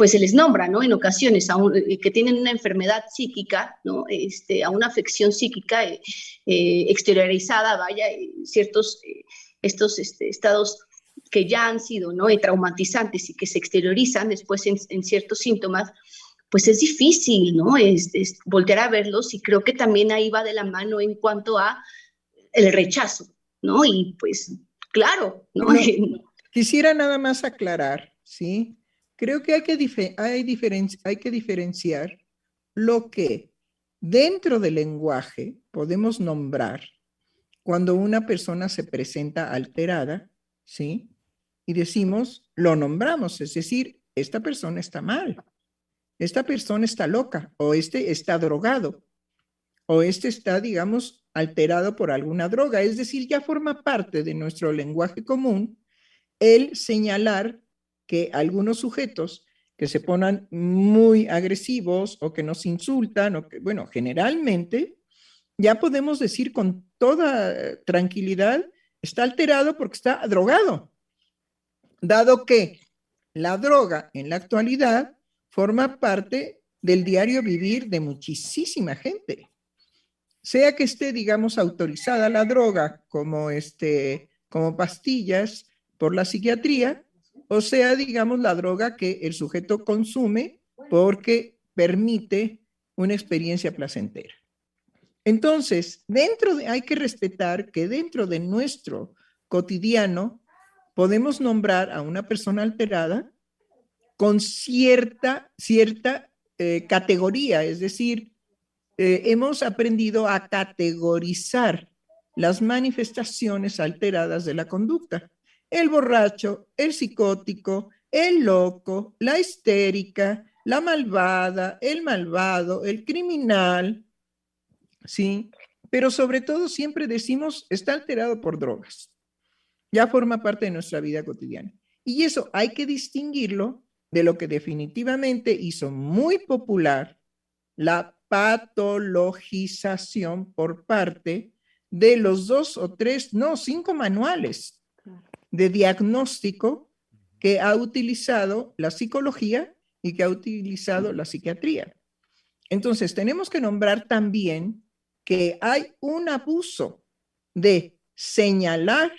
pues se les nombra, ¿no? En ocasiones, a eh, que tienen una enfermedad psíquica, ¿no? Este, a una afección psíquica eh, eh, exteriorizada, vaya, ciertos, estos este, estados que ya han sido, ¿no? traumatizantes y que se exteriorizan después en, ciertos síntomas, pues es difícil, ¿no? Es, voltear a verlos y creo que también ahí va de la mano en cuanto a el rechazo, ¿no? Y pues, claro, ¿no? quisiera nada más aclarar, ¿sí? Creo que hay que, hay, que diferenciar lo que dentro del lenguaje podemos nombrar cuando una persona se presenta alterada, ¿sí? Y decimos, lo nombramos, es decir, esta persona está mal, esta persona está loca, o este está drogado, o este está, digamos, alterado por alguna droga. Es decir, ya forma parte de nuestro lenguaje común el señalar que algunos sujetos que se ponen muy agresivos o que nos insultan, o que, bueno, generalmente ya podemos decir con toda tranquilidad, está alterado porque está drogado, dado que la droga en la actualidad forma parte del diario vivir de muchísima gente. Sea que esté, digamos, autorizada la droga como, este, como pastillas por la psiquiatría, o sea, digamos, la droga que el sujeto consume porque permite una experiencia placentera. Entonces, dentro de, hay que respetar que dentro de nuestro cotidiano podemos nombrar a una persona alterada con cierta, cierta eh, categoría, es decir, eh, hemos aprendido a categorizar las manifestaciones alteradas de la conducta el borracho, el psicótico, el loco, la histérica, la malvada, el malvado, el criminal, ¿sí? Pero sobre todo siempre decimos, está alterado por drogas. Ya forma parte de nuestra vida cotidiana. Y eso hay que distinguirlo de lo que definitivamente hizo muy popular la patologización por parte de los dos o tres, no, cinco manuales de diagnóstico que ha utilizado la psicología y que ha utilizado la psiquiatría. Entonces, tenemos que nombrar también que hay un abuso de señalar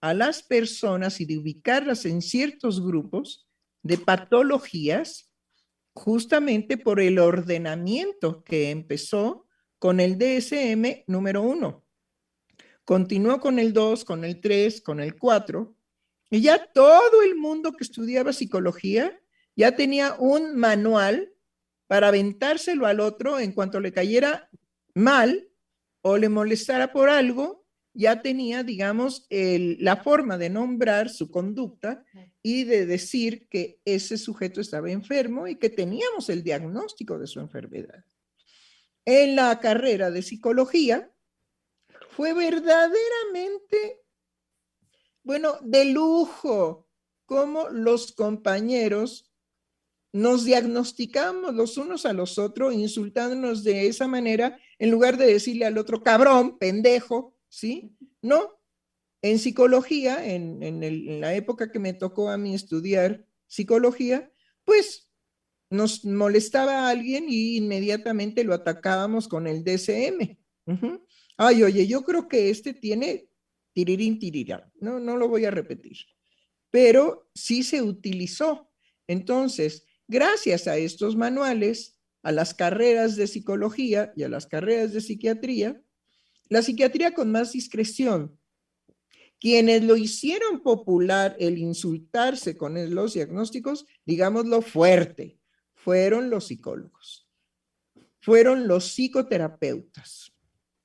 a las personas y de ubicarlas en ciertos grupos de patologías justamente por el ordenamiento que empezó con el DSM número uno. Continuó con el 2, con el 3, con el 4, y ya todo el mundo que estudiaba psicología ya tenía un manual para aventárselo al otro en cuanto le cayera mal o le molestara por algo, ya tenía, digamos, la forma de nombrar su conducta y de decir que ese sujeto estaba enfermo y que teníamos el diagnóstico de su enfermedad. En la carrera de psicología fue verdaderamente, bueno, de lujo, como los compañeros nos diagnosticamos los unos a los otros, insultándonos de esa manera, en lugar de decirle al otro, cabrón, pendejo, ¿sí? No. En psicología, en, la época que me tocó a mí estudiar psicología, pues nos molestaba a alguien y inmediatamente lo atacábamos con el DSM. Ay, oye, yo creo que este tiene tirirín tirirá. No, no lo voy a repetir. Pero sí se utilizó. Entonces, Gracias a estos manuales, a las carreras de psicología y a las carreras de psiquiatría, la psiquiatría con más discreción. Quienes lo hicieron popular el insultarse con los diagnósticos, digámoslo fuerte, fueron los psicólogos, fueron los psicoterapeutas.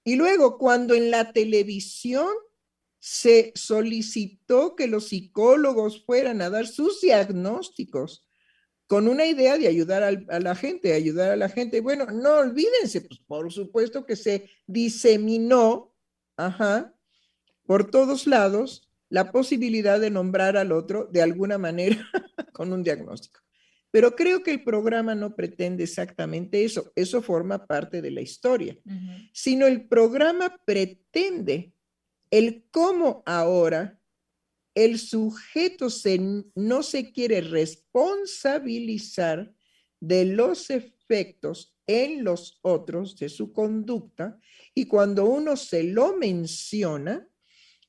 Y luego, cuando en la televisión se solicitó que los psicólogos fueran a dar sus diagnósticos con una idea de ayudar a la gente, ayudar a la gente. Bueno, no olvídense, pues por supuesto que se diseminó, ajá, por todos lados la posibilidad de nombrar al otro de alguna manera con un diagnóstico. Pero creo que el programa no pretende exactamente eso, eso forma parte de la historia, sino el programa pretende el cómo ahora el sujeto no se quiere responsabilizar de los efectos en los otros de su conducta y cuando uno se lo menciona,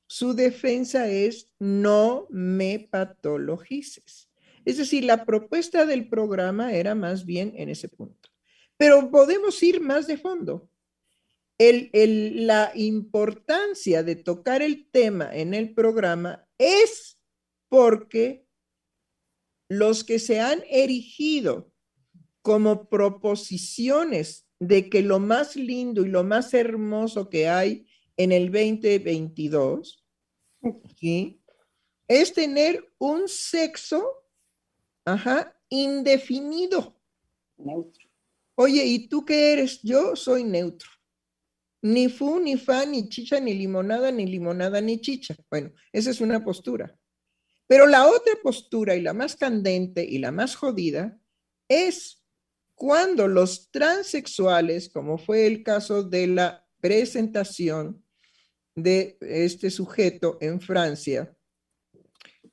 su defensa es no me patologices. Es decir, la propuesta del programa era más bien en ese punto. Pero podemos ir más de fondo. la importancia de tocar el tema en el programa es porque los que se han erigido como proposiciones de que lo más lindo y lo más hermoso que hay en el 2022 es tener un sexo ajá, indefinido. Neutro. Oye, ¿y tú qué eres? Yo soy neutro. Ni fu, ni fa, ni chicha, ni limonada, ni limonada, ni chicha. Bueno, esa es una postura. Pero la otra postura y la más candente y la más jodida es cuando los transexuales, como fue el caso de la presentación de este sujeto en Francia,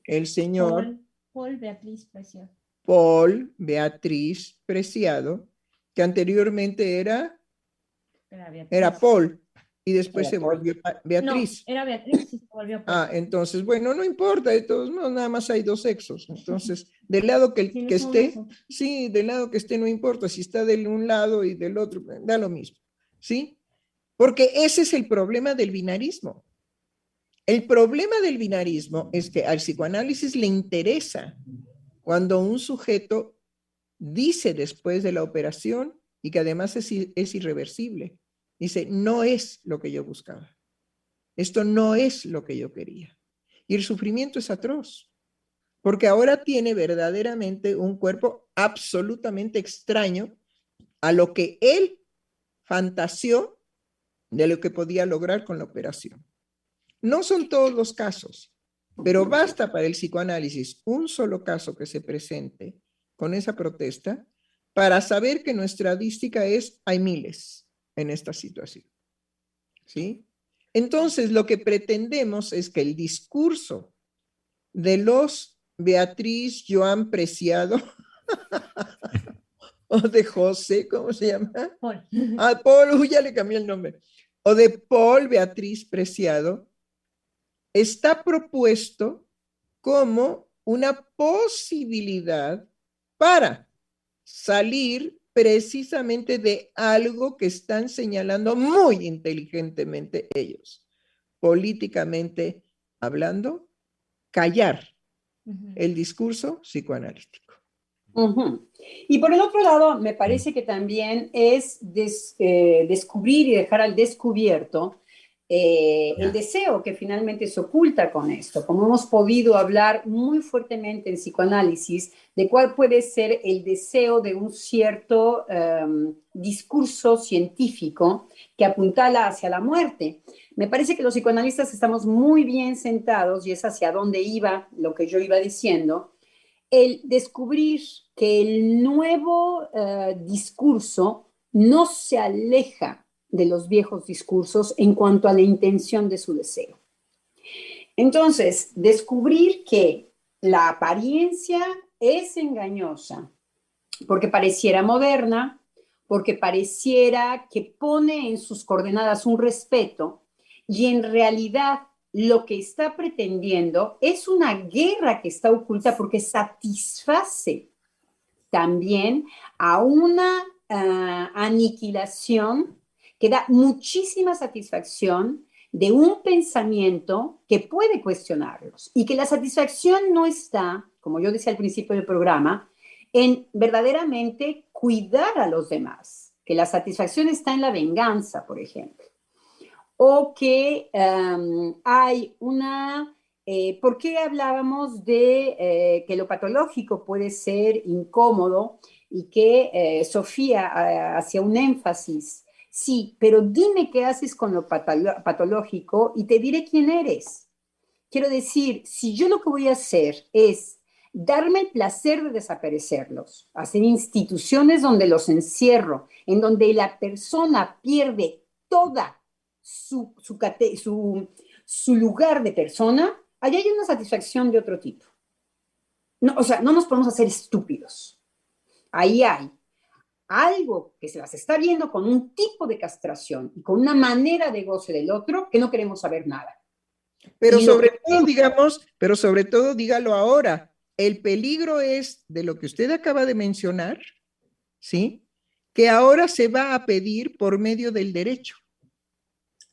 el señor Paul, Beatriz Preciado. Paul Beatriz Preciado, que anteriormente era era, Paul y después se volvió Beatriz. No, era Beatriz y se volvió Paul. Ah, entonces, bueno, no importa, de todos modos, nada más hay dos sexos. Entonces, del lado que, que esté, sí, del lado que esté no importa, si está de un lado y del otro, da lo mismo, ¿sí? Porque ese es el problema del binarismo. El problema del binarismo es que al psicoanálisis le interesa cuando un sujeto dice después de la operación y que además es, irreversible. Dice, no es lo que yo buscaba. Esto no es lo que yo quería. Y el sufrimiento es atroz, porque ahora tiene verdaderamente un cuerpo absolutamente extraño a lo que él fantaseó de lo que podía lograr con la operación. No son todos los casos, pero basta para el psicoanálisis un solo caso que se presente con esa protesta para saber que nuestra estadística es, hay miles en esta situación. ¿Sí? Entonces, lo que pretendemos es que el discurso de los Beatriz Joan Preciado o de José, ¿cómo se llama? Paul. Ah, Paul, ya le cambié el nombre. O de Paul Beatriz Preciado, está propuesto como una posibilidad para salir precisamente de algo que están señalando muy inteligentemente ellos, políticamente hablando, callar el discurso psicoanalítico. Y por el otro lado, me parece que también es eh, descubrir y dejar al descubierto eh, el deseo que finalmente se oculta con esto, como hemos podido hablar muy fuertemente en psicoanálisis, de cuál puede ser el deseo de un cierto em, discurso científico que apuntala hacia la muerte. Me parece que los psicoanalistas estamos muy bien sentados, y es hacia dónde iba lo que yo iba diciendo, el descubrir que el nuevo eh, discurso no se aleja de los viejos discursos en cuanto a la intención de su deseo. Entonces, descubrir que la apariencia es engañosa porque pareciera moderna, porque pareciera que pone en sus coordenadas un respeto y en realidad lo que está pretendiendo es una guerra que está oculta porque satisface también a una ah, aniquilación que da muchísima satisfacción de un pensamiento que puede cuestionarlos y que la satisfacción no está, como yo decía al principio del programa, en verdaderamente cuidar a los demás, que la satisfacción está en la venganza, por ejemplo, o que em, hay una... Eh, ¿Por qué hablábamos de eh, que lo patológico puede ser incómodo y que eh, Sofía hacía un énfasis Sí, pero dime qué haces con lo patológico y te diré quién eres. Quiero decir, si yo lo que voy a hacer es darme el placer de desaparecerlos, hacer instituciones donde los encierro, en donde la persona pierde toda su, lugar de persona, allá hay una satisfacción de otro tipo. No, o sea, no nos podemos hacer estúpidos. Ahí hay algo que se las está viendo con un tipo de castración y con una manera de goce del otro que no queremos saber nada. Pero sobre todo, digamos, pero sobre todo dígalo ahora, el peligro es de lo que usted acaba de mencionar, ¿sí? Que ahora se va a pedir por medio del derecho.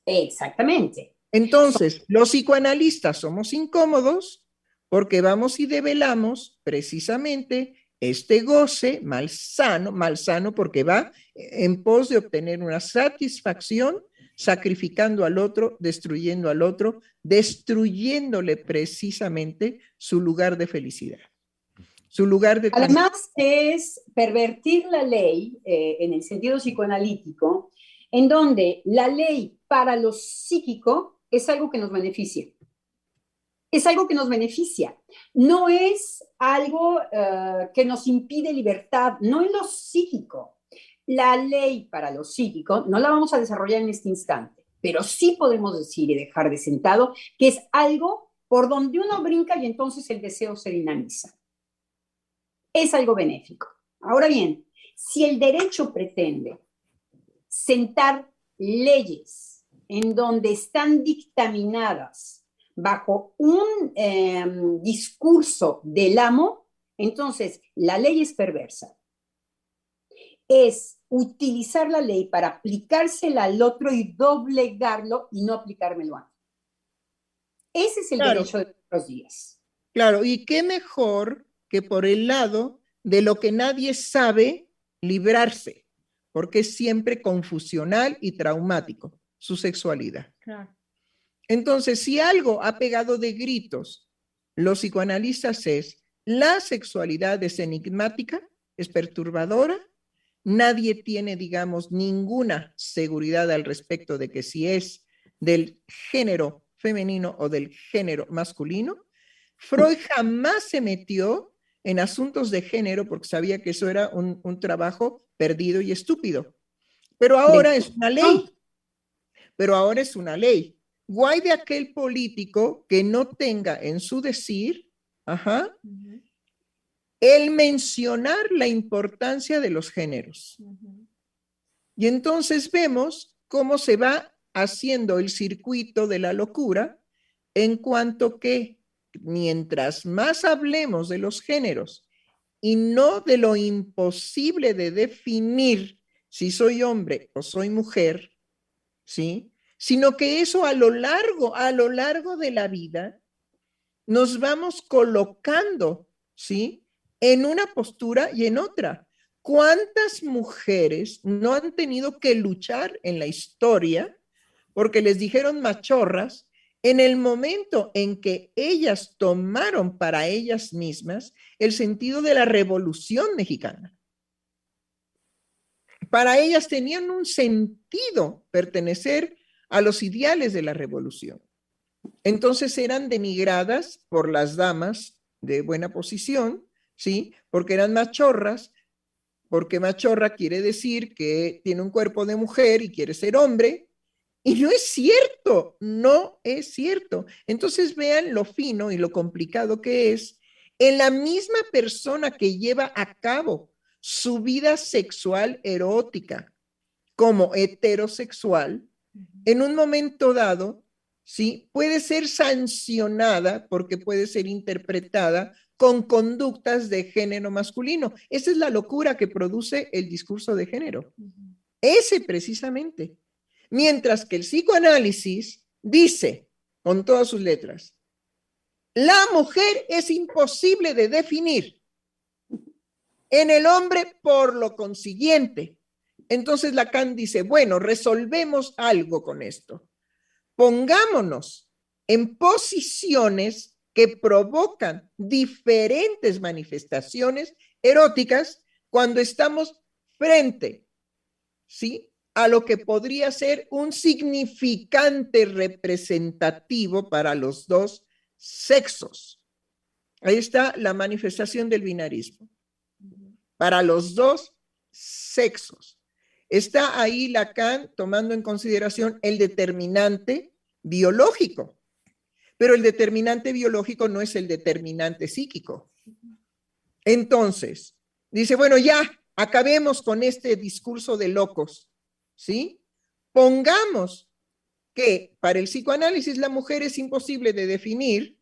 Exactamente. Entonces, los psicoanalistas somos incómodos porque vamos y develamos precisamente este goce malsano, malsano porque va en pos de obtener una satisfacción, sacrificando al otro, destruyendo al otro, destruyéndole precisamente su lugar de felicidad. Su lugar de... Además es pervertir la ley eh, en el sentido psicoanalítico, en donde la ley para lo psíquico es algo que nos beneficia es algo que nos beneficia, no es algo eh, que nos impide libertad, no en lo psíquico. La ley para lo psíquico no la vamos a desarrollar en este instante, pero sí podemos decir y dejar de sentado que es algo por donde uno brinca y entonces el deseo se dinamiza. Es algo benéfico. Ahora bien, si el derecho pretende sentar leyes en donde están dictaminadas bajo un em, discurso del amo, entonces la ley es perversa. Es utilizar la ley para aplicársela al otro y doblegarlo y no aplicármelo a mí. Ese es el derecho de los días. Claro, y qué mejor que por el lado de lo que nadie sabe librarse, porque es siempre confusional y traumático su sexualidad. Claro. Entonces, si algo ha pegado de gritos los psicoanalistas es la sexualidad es enigmática, es perturbadora, nadie tiene, digamos, ninguna seguridad al respecto de que si es del género femenino o del género masculino. Freud jamás se metió en asuntos de género porque sabía que eso era un, un trabajo perdido y estúpido. Pero ahora es una ley. Pero ahora es una ley. Guay de aquel político que no tenga en su decir, ajá, el mencionar la importancia de los géneros. Y entonces vemos cómo se va haciendo el circuito de la locura en cuanto que mientras más hablemos de los géneros y no de lo imposible de definir si soy hombre o soy mujer, ¿sí? Sino que eso a lo largo, a lo largo de la vida, nos vamos colocando, ¿sí? en una postura y en otra. ¿Cuántas mujeres no han tenido que luchar en la historia porque les dijeron machorras en el momento en que ellas tomaron para ellas mismas el sentido de la revolución mexicana? Para ellas tenían un sentido pertenecer a los ideales de la revolución. Entonces eran denigradas por las damas de buena posición, ¿sí? Porque eran machorras, porque machorra quiere decir que tiene un cuerpo de mujer y quiere ser hombre, y no es cierto, no es cierto. Entonces vean lo fino y lo complicado que es en la misma persona que lleva a cabo su vida sexual erótica como heterosexual, en un momento dado, ¿sí? Puede ser sancionada porque puede ser interpretada con conductas de género masculino. Esa es la locura que produce el discurso de género. Ese precisamente. Mientras que el psicoanálisis dice, con todas sus letras, la mujer es imposible de definir en el hombre por lo consiguiente. Entonces Lacan dice, bueno, resolvemos algo con esto. Pongámonos en posiciones que provocan diferentes manifestaciones eróticas cuando estamos frente, ¿sí? A lo que podría ser un significante representativo para los dos sexos. Ahí está la manifestación del binarismo para los dos sexos. Está ahí Lacan tomando en consideración el determinante biológico, pero el determinante biológico no es el determinante psíquico. Entonces, dice, bueno, ya, acabemos con este discurso de locos, ¿sí? Pongamos que para el psicoanálisis la mujer es imposible de definir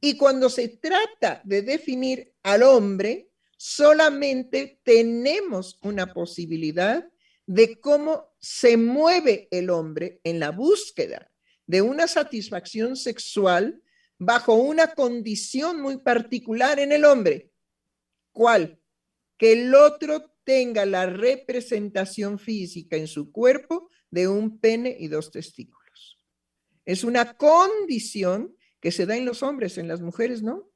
y cuando se trata de definir al hombre, solamente tenemos una posibilidad de cómo se mueve el hombre en la búsqueda de una satisfacción sexual bajo una condición muy particular en el hombre. ¿Cuál? Que el otro tenga la representación física en su cuerpo de un pene y dos testículos. Es una condición que se da en los hombres, en las mujeres, ¿no?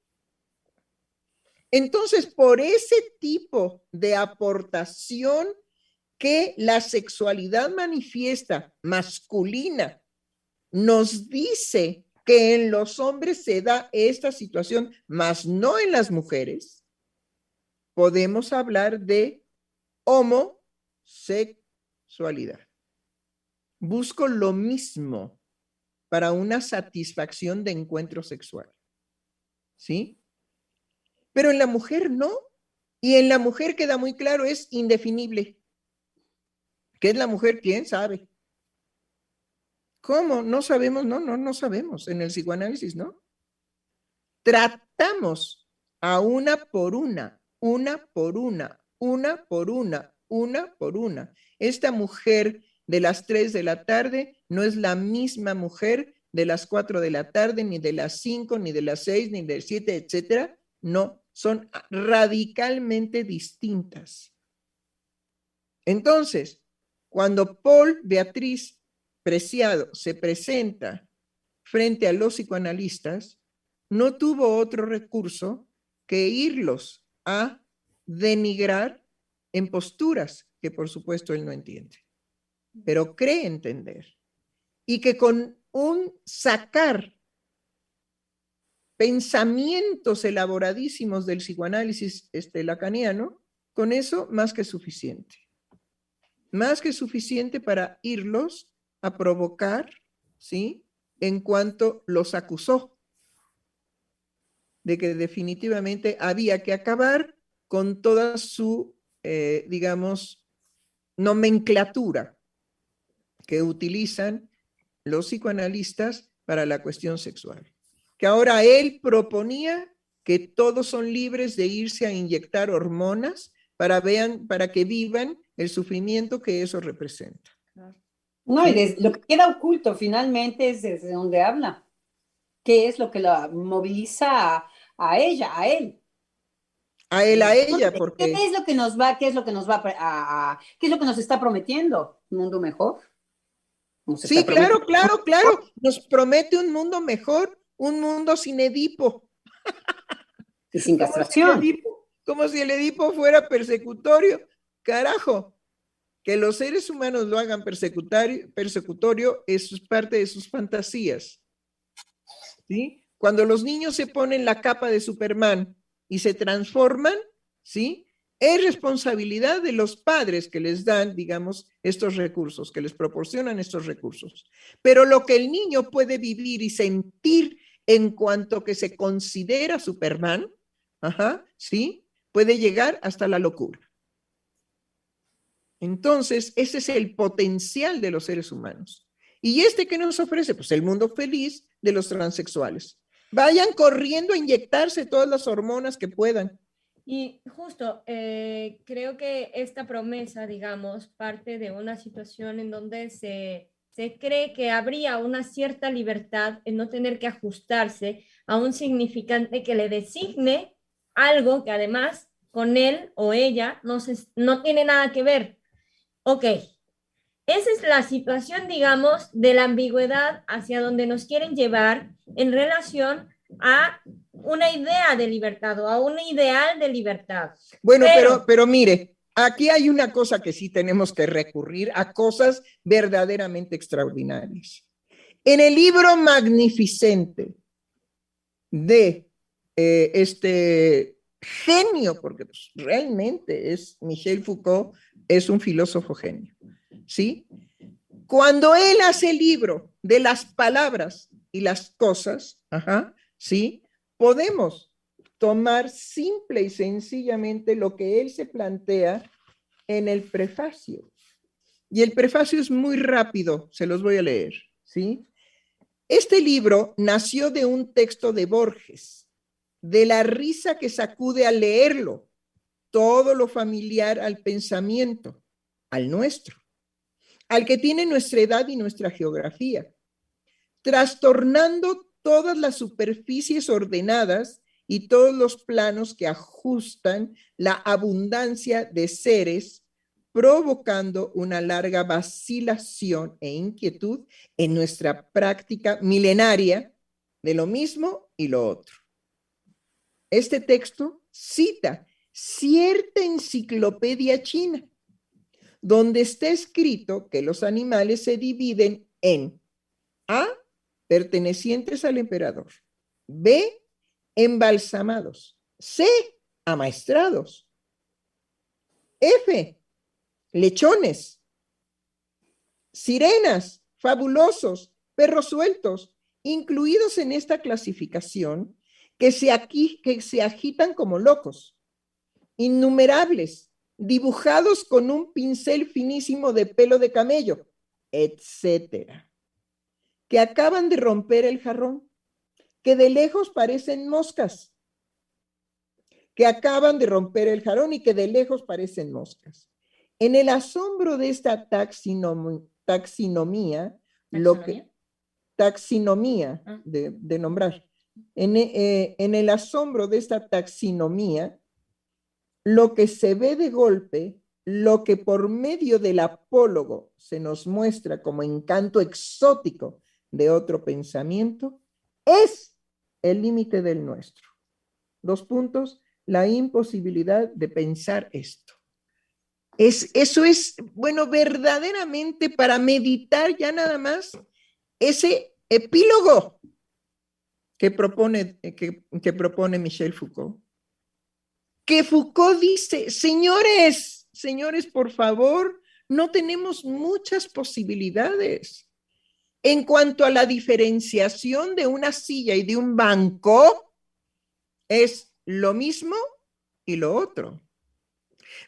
Entonces, por ese tipo de aportación que la sexualidad manifiesta masculina nos dice que en los hombres se da esta situación, mas no en las mujeres, podemos hablar de homosexualidad. Busco lo mismo para una satisfacción de encuentro sexual. ¿Sí? Pero en la mujer no. Y en la mujer queda muy claro, es indefinible. ¿Qué es la mujer? ¿Quién sabe? ¿Cómo? No sabemos, no, no, no sabemos. En el psicoanálisis, ¿no? Tratamos a una por una, una por una, una por una, una por una. Esta mujer de las tres de la tarde no es la misma mujer de las cuatro de la tarde, ni de las cinco, ni de las seis, ni de las siete, etcétera. No, son radicalmente distintas. Entonces, cuando Paul Beatriz Preciado se presenta frente a los psicoanalistas, no tuvo otro recurso que irlos a denigrar en posturas que por supuesto él no entiende, pero cree entender. Y que con un sacar pensamientos elaboradísimos del psicoanálisis este, lacaniano, con eso más que suficiente. Más que suficiente para irlos a provocar, ¿sí? En cuanto los acusó de que definitivamente había que acabar con toda su, eh, digamos, nomenclatura que utilizan los psicoanalistas para la cuestión sexual que ahora él proponía que todos son libres de irse a inyectar hormonas para, vean, para que vivan el sufrimiento que eso representa. No, y lo que queda oculto finalmente es desde donde habla. ¿Qué es lo que la moviliza a, ella, a él? A él, a ella, porque... ¿Qué es lo que nos va, qué es lo que nos va a, qué es lo que nos está prometiendo? ¿Un mundo mejor? Sí, claro, claro, claro. Nos promete un mundo mejor, un mundo sin Edipo. Y sin castración. Como si el Edipo fuera persecutorio. Carajo, que los seres humanos lo hagan persecutorio, persecutorio es parte de sus fantasías. ¿Sí? Cuando los niños se ponen la capa de Superman y se transforman, ¿sí? Es responsabilidad de los padres que les dan, digamos, estos recursos, que les proporcionan estos recursos. Pero lo que el niño puede vivir y sentir en cuanto que se considera Superman, ajá, ¿sí? Puede llegar hasta la locura. Entonces, ese es el potencial de los seres humanos. ¿Y este que nos ofrece? Pues el mundo feliz de los transexuales. Vayan corriendo a inyectarse todas las hormonas que puedan. Y justo, eh, creo que esta promesa, digamos, parte de una situación en donde se, se cree que habría una cierta libertad en no tener que ajustarse a un significante que le designe algo que además con él o ella no, se, no tiene nada que ver. Ok, esa es la situación, digamos, de la ambigüedad hacia donde nos quieren llevar en relación a una idea de libertad o a un ideal de libertad. Bueno, pero, pero, mire, aquí hay una cosa que sí tenemos que recurrir a cosas verdaderamente extraordinarias. En el libro magnificente de eh, este genio, porque pues, realmente es Michel Foucault, es un filósofo genio, ¿sí? Cuando él hace el libro de las palabras y las cosas, ¿sí? Podemos tomar simple y sencillamente lo que él se plantea en el prefacio. Y el prefacio es muy rápido, se los voy a leer, ¿sí? Este libro nació de un texto de Borges, de la risa que sacude al leerlo, todo lo familiar al pensamiento, al nuestro, al que tiene nuestra edad y nuestra geografía, trastornando todas las superficies ordenadas y todos los planos que ajustan la abundancia de seres, provocando una larga vacilación e inquietud en nuestra práctica milenaria de lo mismo y lo otro. Este texto cita cierta enciclopedia china, donde está escrito que los animales se dividen en A, pertenecientes al emperador, B, embalsamados, C, amaestrados, F, lechones, sirenas, fabulosos, perros sueltos, incluidos en esta clasificación, que se, aquí, que se agitan como locos innumerables, dibujados con un pincel finísimo de pelo de camello, etcétera, que acaban de romper el jarrón, que de lejos parecen moscas, que acaban de romper el jarrón y que de lejos parecen moscas. En el asombro de esta taxinomía, lo que taxinomía ah. de, nombrar, en, eh, en el asombro de esta taxinomía, lo que se ve de golpe, lo que por medio del apólogo se nos muestra como encanto exótico de otro pensamiento, es el límite del nuestro. Dos puntos, la imposibilidad de pensar esto. Es, eso es, bueno, verdaderamente para meditar ya nada más ese epílogo que propone, que, que propone Michel Foucault que Foucault dice, señores, señores, por favor, no tenemos muchas posibilidades. En cuanto a la diferenciación de una silla y de un banco, es lo mismo y lo otro.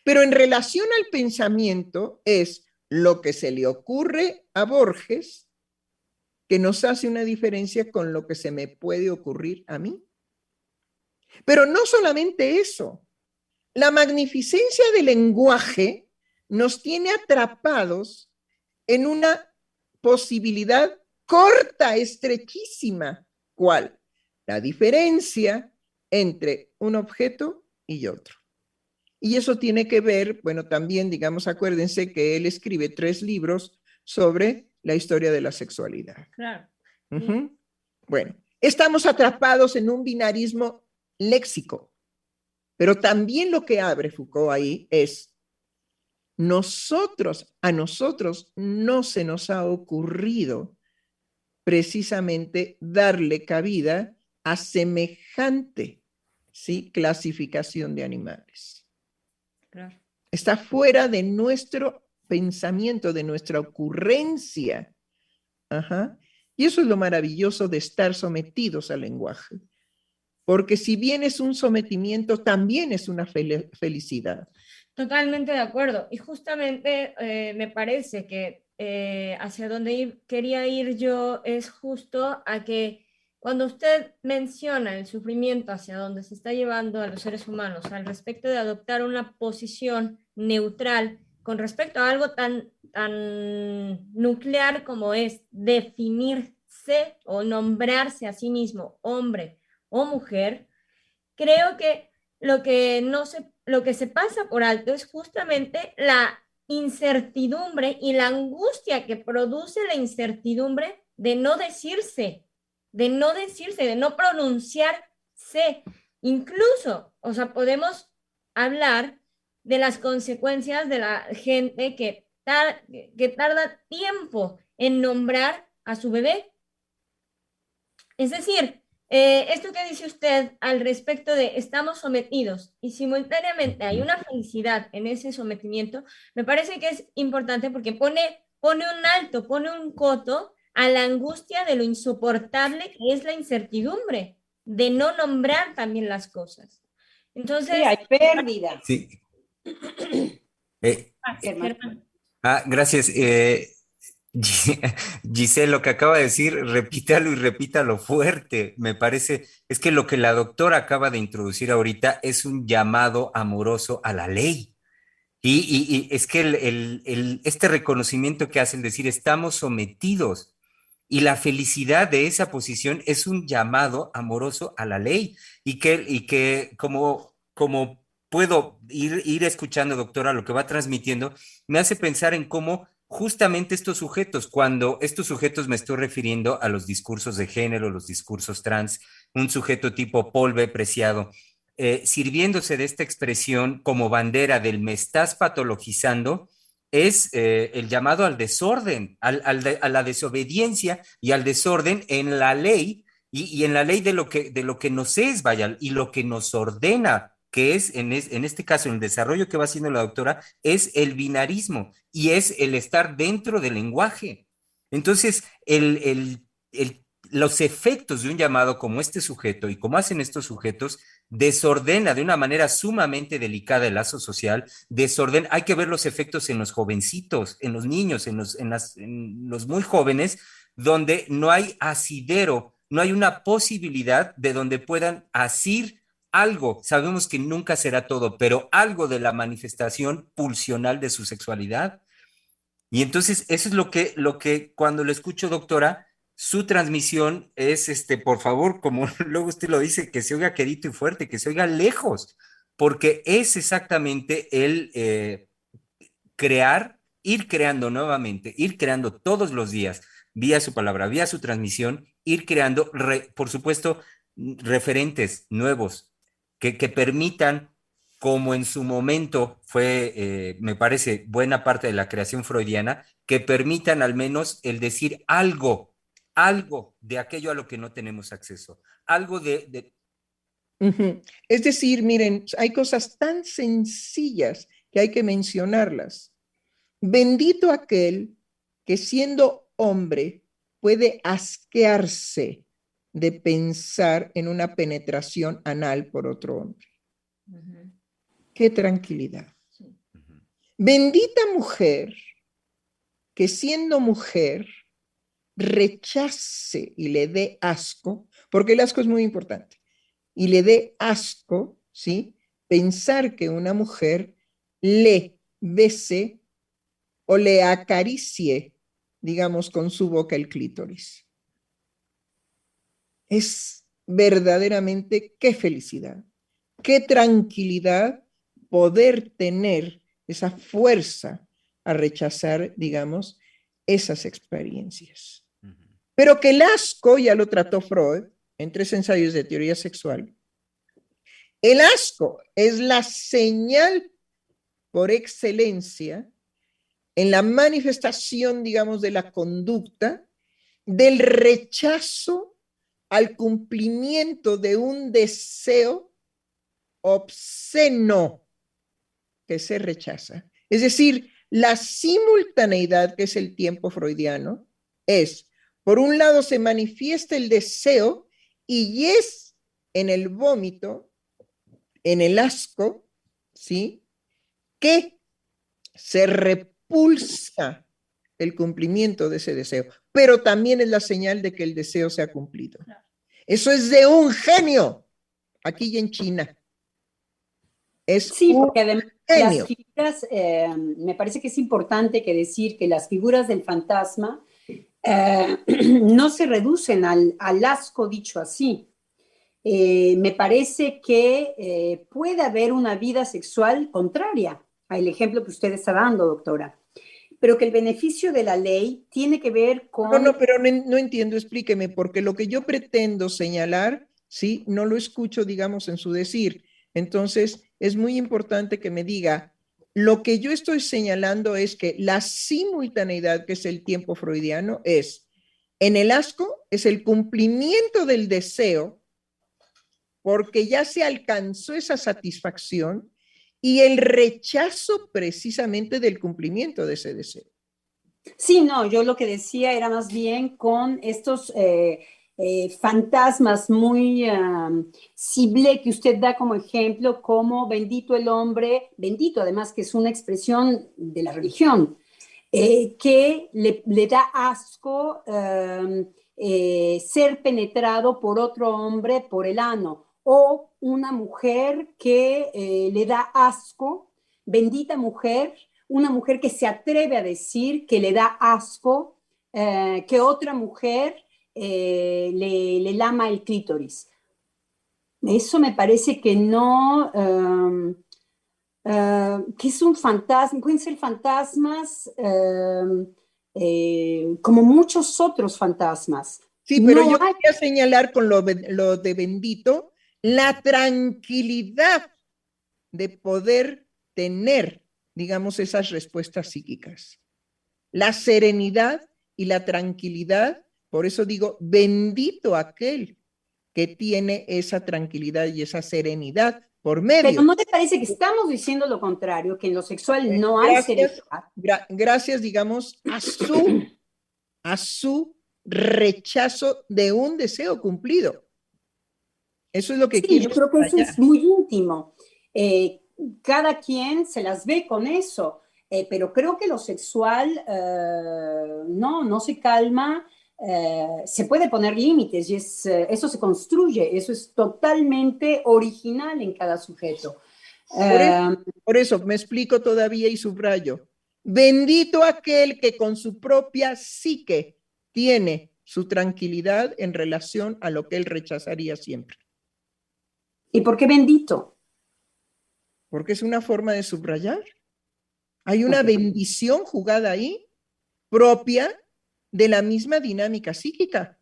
Pero en relación al pensamiento es lo que se le ocurre a Borges que nos hace una diferencia con lo que se me puede ocurrir a mí. Pero no solamente eso, la magnificencia del lenguaje nos tiene atrapados en una posibilidad corta, estrechísima. ¿Cuál? La diferencia entre un objeto y otro. Y eso tiene que ver, bueno, también, digamos, acuérdense que él escribe tres libros sobre la historia de la sexualidad. Claro. Bueno, estamos atrapados en un binarismo léxico, pero también lo que abre Foucault ahí es, nosotros, a nosotros no se nos ha ocurrido precisamente darle cabida a semejante ¿sí? clasificación de animales. Está fuera de nuestro pensamiento, de nuestra ocurrencia. Y eso es lo maravilloso de estar sometidos al lenguaje. Porque si bien es un sometimiento, también es una felicidad. Totalmente de acuerdo. Y justamente eh, me parece que eh, hacia donde quería ir yo es justo a que cuando usted menciona el sufrimiento hacia donde se está llevando a los seres humanos al respecto de adoptar una posición neutral con respecto a algo tan, tan nuclear como es definirse o nombrarse a sí mismo hombre o mujer, creo que lo que, no se, lo que se pasa por alto es justamente la incertidumbre y la angustia que produce la incertidumbre de no decirse de no decirse, de no pronunciarse. Incluso, o sea, podemos hablar de las consecuencias de la gente que, que tarda tiempo en nombrar a su bebé. Es decir, eh, esto que dice usted al respecto de estamos sometidos y simultáneamente hay una felicidad en ese sometimiento, me parece que es importante porque pone, pone un alto, pone un coto a la angustia de lo insoportable que es la incertidumbre, de no nombrar también las cosas. Entonces... Sí, hay pérdida. Sí. Eh, ah, ah, gracias. Eh, Giselle, lo que acaba de decir, repítalo y repítalo fuerte. Me parece, es que lo que la doctora acaba de introducir ahorita es un llamado amoroso a la ley. Y, es que este reconocimiento que hacen decir, estamos sometidos y la felicidad de esa posición es un llamado amoroso a la ley y que, y que como, como puedo ir, ir escuchando, doctora, lo que va transmitiendo, me hace pensar en cómo justamente estos sujetos, cuando estos sujetos me estoy refiriendo a los discursos de género, los discursos trans, un sujeto tipo polve Preciado, eh, sirviéndose de esta expresión como bandera del me estás patologizando, es eh, el llamado al desorden, al, a la desobediencia y al desorden en la ley y, en la ley de lo, que, de lo que nos es, vaya, y lo que nos ordena, que es en, en este caso, en el desarrollo que va haciendo la doctora, es el binarismo y es el estar dentro del lenguaje. Entonces, el, el, el los efectos de un llamado como este sujeto y como hacen estos sujetos desordena de una manera sumamente delicada el lazo social, desorden, hay que ver los efectos en los jovencitos, en los niños, en los, en las, en los muy jóvenes, donde no hay asidero, no hay una posibilidad de donde puedan asir algo, sabemos que nunca será todo, pero algo de la manifestación pulsional de su sexualidad. Y entonces eso es lo que, lo que cuando lo escucho, doctora, su transmisión es, este, por favor, como luego usted lo dice, que se oiga querido y fuerte, que se oiga lejos, porque es exactamente el eh, crear, ir creando nuevamente, ir creando todos los días, vía su palabra, vía su transmisión, ir creando, por supuesto, referentes nuevos que, permitan, como en su momento fue, eh, me parece, buena parte de la creación freudiana, que permitan al menos el decir algo algo de aquello a lo que no tenemos acceso, algo de... Es decir, miren, hay cosas tan sencillas que hay que mencionarlas. Bendito aquel que siendo hombre puede asquearse de pensar en una penetración anal por otro hombre. Qué tranquilidad. Bendita mujer que siendo mujer rechace y le dé asco, porque el asco es muy importante, y le dé asco, ¿sí? Pensar que una mujer le bese o le acaricie, digamos, con su boca el clítoris. Es verdaderamente qué felicidad, qué tranquilidad poder tener esa fuerza a rechazar, digamos, esas experiencias. Pero que el asco, ya lo trató Freud en tres ensayos de teoría sexual, el asco es la señal por excelencia en la manifestación, digamos, de la conducta del rechazo al cumplimiento de un deseo obsceno que se rechaza. Es decir, la simultaneidad, que es el tiempo freudiano, es, por un lado, se manifiesta el deseo y es en el vómito, en el asco, ¿sí? Que se repulsa el cumplimiento de ese deseo, pero también es la señal de que el deseo se ha cumplido. Eso es de un genio, aquí y en China. Es sí, porque además las figuras, eh, me parece que es importante que decir que las figuras del fantasma eh, no se reducen al, asco dicho así. Eh, me parece que puede haber una vida sexual contraria al ejemplo que usted está dando, doctora. Pero que el beneficio de la ley tiene que ver con... No, no, pero no, entiendo, explíqueme, porque lo que yo pretendo señalar, sí, no lo escucho, digamos, en su decir. Entonces, es muy importante que me diga, lo que yo estoy señalando es que la simultaneidad, que es el tiempo freudiano, es en el asco, es el cumplimiento del deseo, porque ya se alcanzó esa satisfacción, y el rechazo precisamente del cumplimiento de ese deseo. Sí, no, yo lo que decía era más bien con estos eh, eh, fantasmas muy cible que usted da como ejemplo, como bendito el hombre, bendito además que es una expresión de la religión, eh, que le, da asco eh, ser penetrado por otro hombre por el ano, o una mujer que le da asco, bendita mujer, una mujer que se atreve a decir que le da asco que otra mujer eh, le, lama el clítoris. Eso me parece que no, um, uh, que es un fantasma, pueden ser fantasmas um, eh, como muchos otros fantasmas. Sí, pero yo quería señalar con lo, lo de bendito la tranquilidad de poder tener, digamos, esas respuestas psíquicas. La serenidad y la tranquilidad por eso digo, bendito aquel que tiene esa tranquilidad y esa serenidad por medio. Pero no te parece que estamos diciendo lo contrario, que en lo sexual no hay serenidad. gracias, digamos, a su, a su rechazo de un deseo cumplido. Eso es lo que sí, Yo creo que eso es muy íntimo. Eh, cada quien se las ve con eso, eh, pero creo que lo sexual eh, no, no se calma se puede poner límites y es, eso se construye, eso es totalmente original en cada sujeto. Eh, por eso, me explico todavía y subrayo. Bendito aquel que con su propia psique tiene su tranquilidad en relación a lo que él rechazaría siempre. ¿Y por qué bendito? Porque es una forma de subrayar. Hay una bendición jugada ahí propia de la misma dinámica psíquica.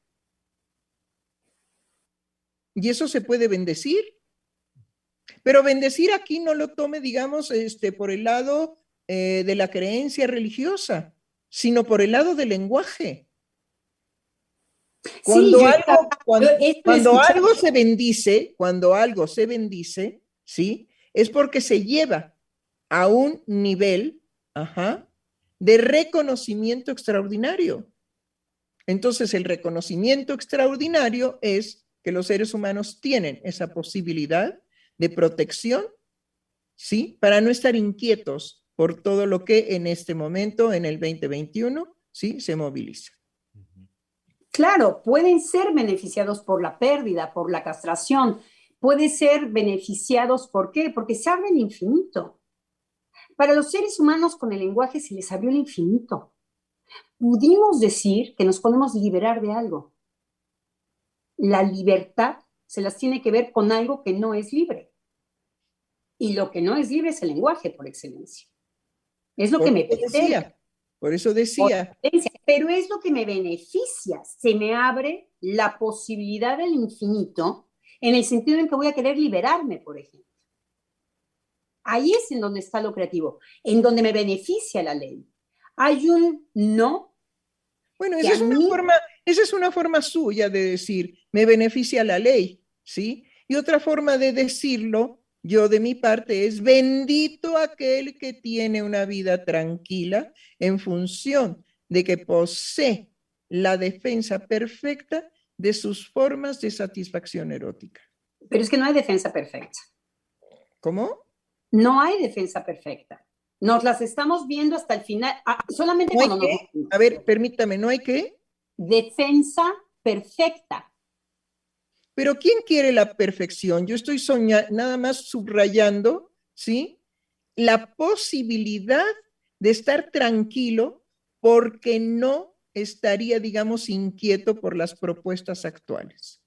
Y eso se puede bendecir. Pero bendecir aquí no lo tome, digamos, este, por el lado eh, de la creencia religiosa, sino por el lado del lenguaje. Cuando, algo, cuando, algo se bendice, cuando algo se bendice, ¿sí? Es porque se lleva a un nivel de reconocimiento extraordinario. Entonces, el reconocimiento extraordinario es que los seres humanos tienen esa posibilidad de protección, ¿sí? Para no estar inquietos por todo lo que en este momento, en el 2021, ¿sí? Se moviliza. Claro, pueden ser beneficiados por la pérdida, por la castración, pueden ser beneficiados, ¿por qué? Porque se abre el infinito. Para los seres humanos con el lenguaje se les abrió el infinito pudimos decir que nos podemos liberar de algo. La libertad se las tiene que ver con algo que no es libre. Y lo que no es libre es el lenguaje por excelencia. Es lo que me decía. Por eso decía. pero es lo que me beneficia. Se me abre la posibilidad del infinito en el sentido en que voy a querer liberarme, por ejemplo. Ahí es en donde está lo creativo, en donde me beneficia la ley. Hay un no. Bueno, esa es, una forma, esa es una forma suya de decir, me beneficia la ley, ¿sí? Y otra forma de decirlo, yo de mi parte, es bendito aquel que tiene una vida tranquila en función de que posee la defensa perfecta de sus formas de satisfacción erótica. Pero es que no hay defensa perfecta. ¿Cómo? No hay defensa perfecta. Nos las estamos viendo hasta el final. Ah, solamente cuando A ver, permítame, ¿no hay qué? Defensa perfecta. Pero ¿quién quiere la perfección? Yo estoy soñando, nada más subrayando, ¿sí? La posibilidad de estar tranquilo porque no estaría, digamos, inquieto por las propuestas actuales.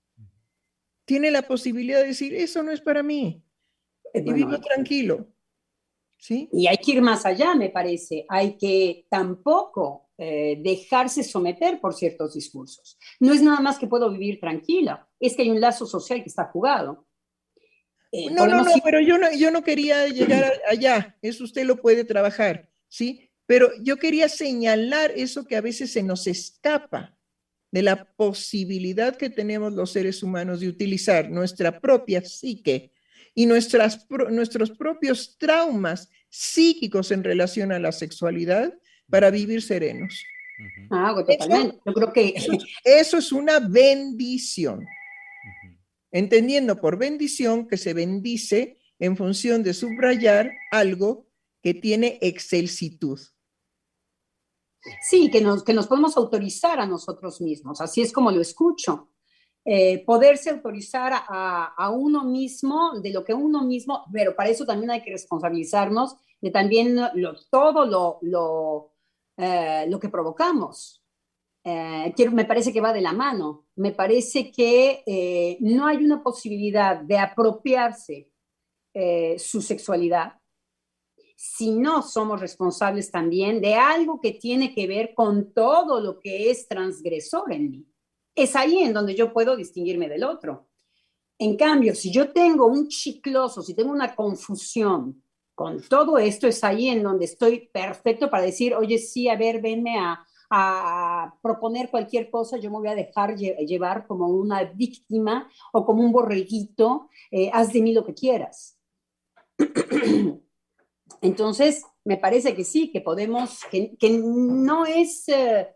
Tiene la posibilidad de decir, eso no es para mí. Eh, y vivo tranquilo. ¿Sí? Y hay que ir más allá, me parece. Hay que tampoco eh, dejarse someter por ciertos discursos. No es nada más que puedo vivir tranquila, es que hay un lazo social que está jugado. Eh, no, no, no, pero yo no, yo no quería llegar allá, eso usted lo puede trabajar, ¿sí? Pero yo quería señalar eso que a veces se nos escapa de la posibilidad que tenemos los seres humanos de utilizar nuestra propia psique y nuestras, nuestros propios traumas psíquicos en relación a la sexualidad para vivir serenos. Ah, totalmente. Yo creo que eso es una bendición entendiendo por bendición que se bendice en función de subrayar algo que tiene excelsitud. Sí, que nos, que nos podemos autorizar a nosotros mismos, así es como lo escucho. Eh, poderse autorizar a, uno mismo de lo que uno mismo, pero para eso también hay que responsabilizarnos de también todo lo, lo, eh, lo que provocamos. Eh, me parece que va de la mano. Me parece que eh, no hay una posibilidad de apropiarse eh, su sexualidad si no somos responsables también de algo que tiene que ver con todo lo que es transgresor en mí. Es ahí en donde yo puedo distinguirme del otro. En cambio, si yo tengo un chicloso, si tengo una confusión con todo esto, es ahí en donde estoy perfecto para decir, oye, sí, a ver, venme a, proponer cualquier cosa, yo me voy a dejar llevar como una víctima o como un borreguito, eh, haz de mí lo que quieras. Entonces, me parece que sí, que podemos, que, no es... Eh,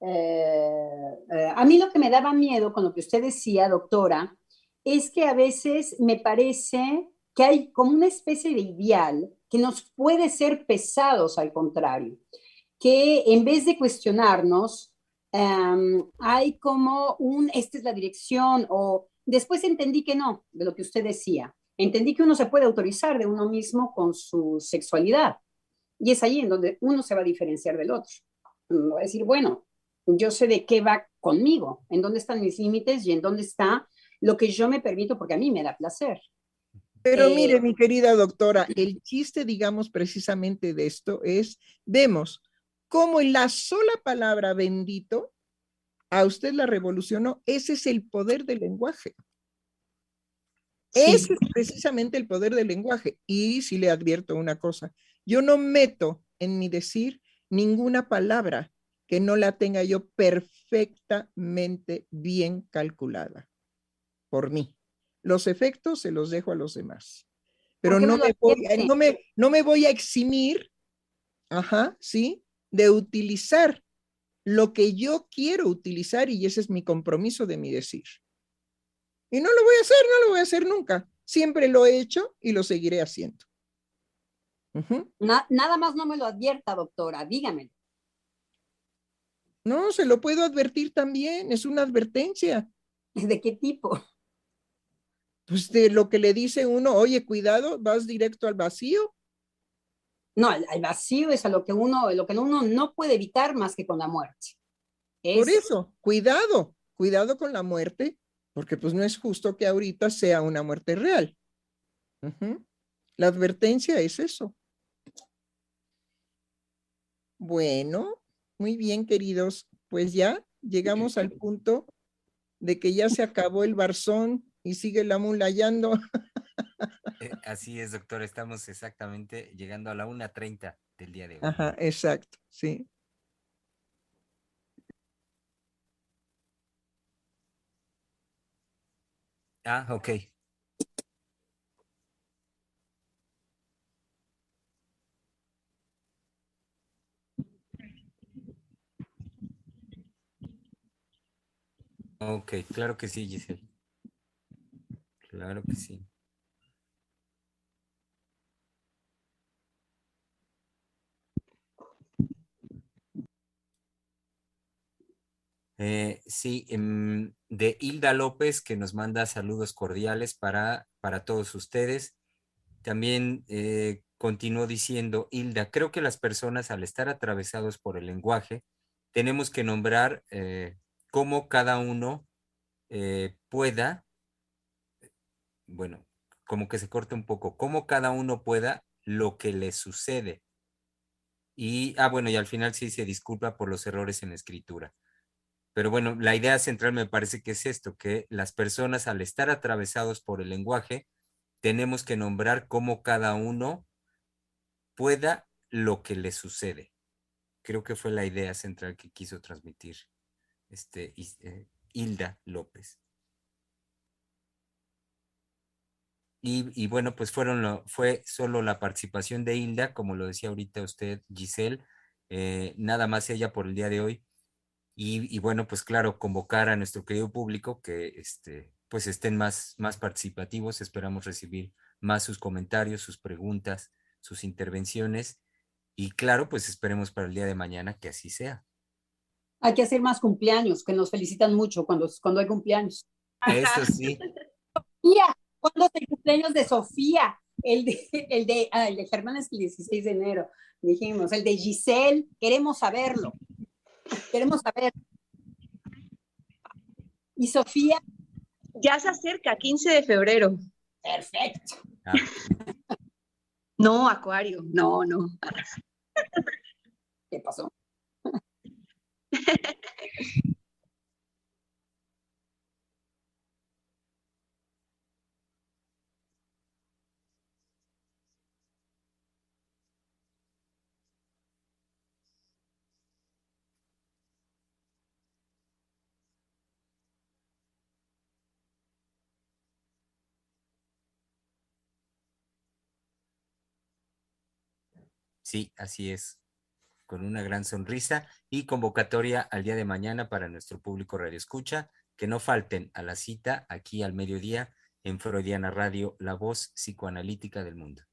eh, a mí lo que me daba miedo con lo que usted decía, doctora, es que a veces me parece que hay como una especie de ideal que nos puede ser pesados al contrario que en vez de cuestionarnos, em, hay como un, esta es la dirección, o después entendí que no, de lo que usted decía. Entendí que uno se puede autorizar de uno mismo con su sexualidad. Y es ahí en donde uno se va a diferenciar del otro. Va a decir, bueno, yo sé de qué va conmigo, en dónde están mis límites y en dónde está lo que yo me permito porque a mí me da placer. Pero eh, mire, mi querida doctora, el chiste, digamos, precisamente de esto es, vemos como en la sola palabra bendito a usted la revolucionó. Ese es el poder del lenguaje. Ese es precisamente el poder del lenguaje. Y si le advierto una cosa, yo no meto en mi decir ninguna palabra que no la tenga yo perfectamente bien calculada por mí. Los efectos se los dejo a los demás. Pero no, me voy, no, me, no me voy a eximir, ajá, ¿sí? de utilizar lo que yo quiero utilizar y ese es mi compromiso de mi decir. Y no lo voy a hacer, no lo voy a hacer nunca. Siempre lo he hecho y lo seguiré haciendo. nada más no me lo advierta, doctora, dígame. No, se lo puedo advertir también, es una advertencia. ¿De qué tipo? Pues de lo que le dice uno, oye, cuidado, vas directo al vacío. No, al, vacío es a lo que uno, lo que uno no puede evitar más que con la muerte. Por eso, cuidado, cuidado con la muerte, porque pues no es justo que ahorita sea una muerte real. La advertencia es eso. Bueno, muy bien, queridos. Pues ya llegamos al punto de que ya se acabó el barzón y sigue la mulayando. Eh, así es, doctor. Estamos exactamente llegando a la 1.30 del día de hoy. Ajá, exacto, sí. Ah, ok. Ok, claro que sí, Giselle. Claro que sí. Eh, sí, em, de Hilda López, que nos manda saludos cordiales para, para todos ustedes. También eh, continuó diciendo, Hilda, creo que las personas al estar atravesados por el lenguaje, tenemos que nombrar eh, cómo cada uno pueda, bueno, como que se corta un poco, cómo cada uno pueda lo que le sucede. Y, ah, bueno, y al final sí se disculpa por los errores en escritura. Pero bueno, la idea central me parece que es esto, que las personas al estar atravesados por el lenguaje, tenemos que nombrar cómo cada uno pueda lo que le sucede. Creo que fue la idea central que quiso transmitir este, eh, Hilda López. Y, bueno, pues fueron fue solo la participación de Hilda, como lo decía ahorita usted, Giselle, eh, nada más ella por el día de hoy. Y, bueno, pues claro, convocar a nuestro querido público que este, pues estén más, más participativos. Esperamos recibir más sus comentarios, sus preguntas, sus intervenciones. Y claro, pues esperemos para el día de mañana que así sea. Hay que hacer más cumpleaños, que nos felicitan mucho cuando, cuando hay cumpleaños. Eso sí. ¿cuándo es el cumpleaños de Sofía? El de, el de, ah, el de Germán es el 16 de enero, dijimos. El de Giselle, queremos saberlo. Queremos saber. Y Sofía. Ya se acerca, 15 de febrero. Perfecto. Ah. No, Acuario, no, no. ¿Qué pasó? Sí, así es, con una gran sonrisa y convocatoria al día de mañana para nuestro público Radio Escucha, que no falten a la cita aquí al mediodía en Freudiana Radio, la voz psicoanalítica del mundo.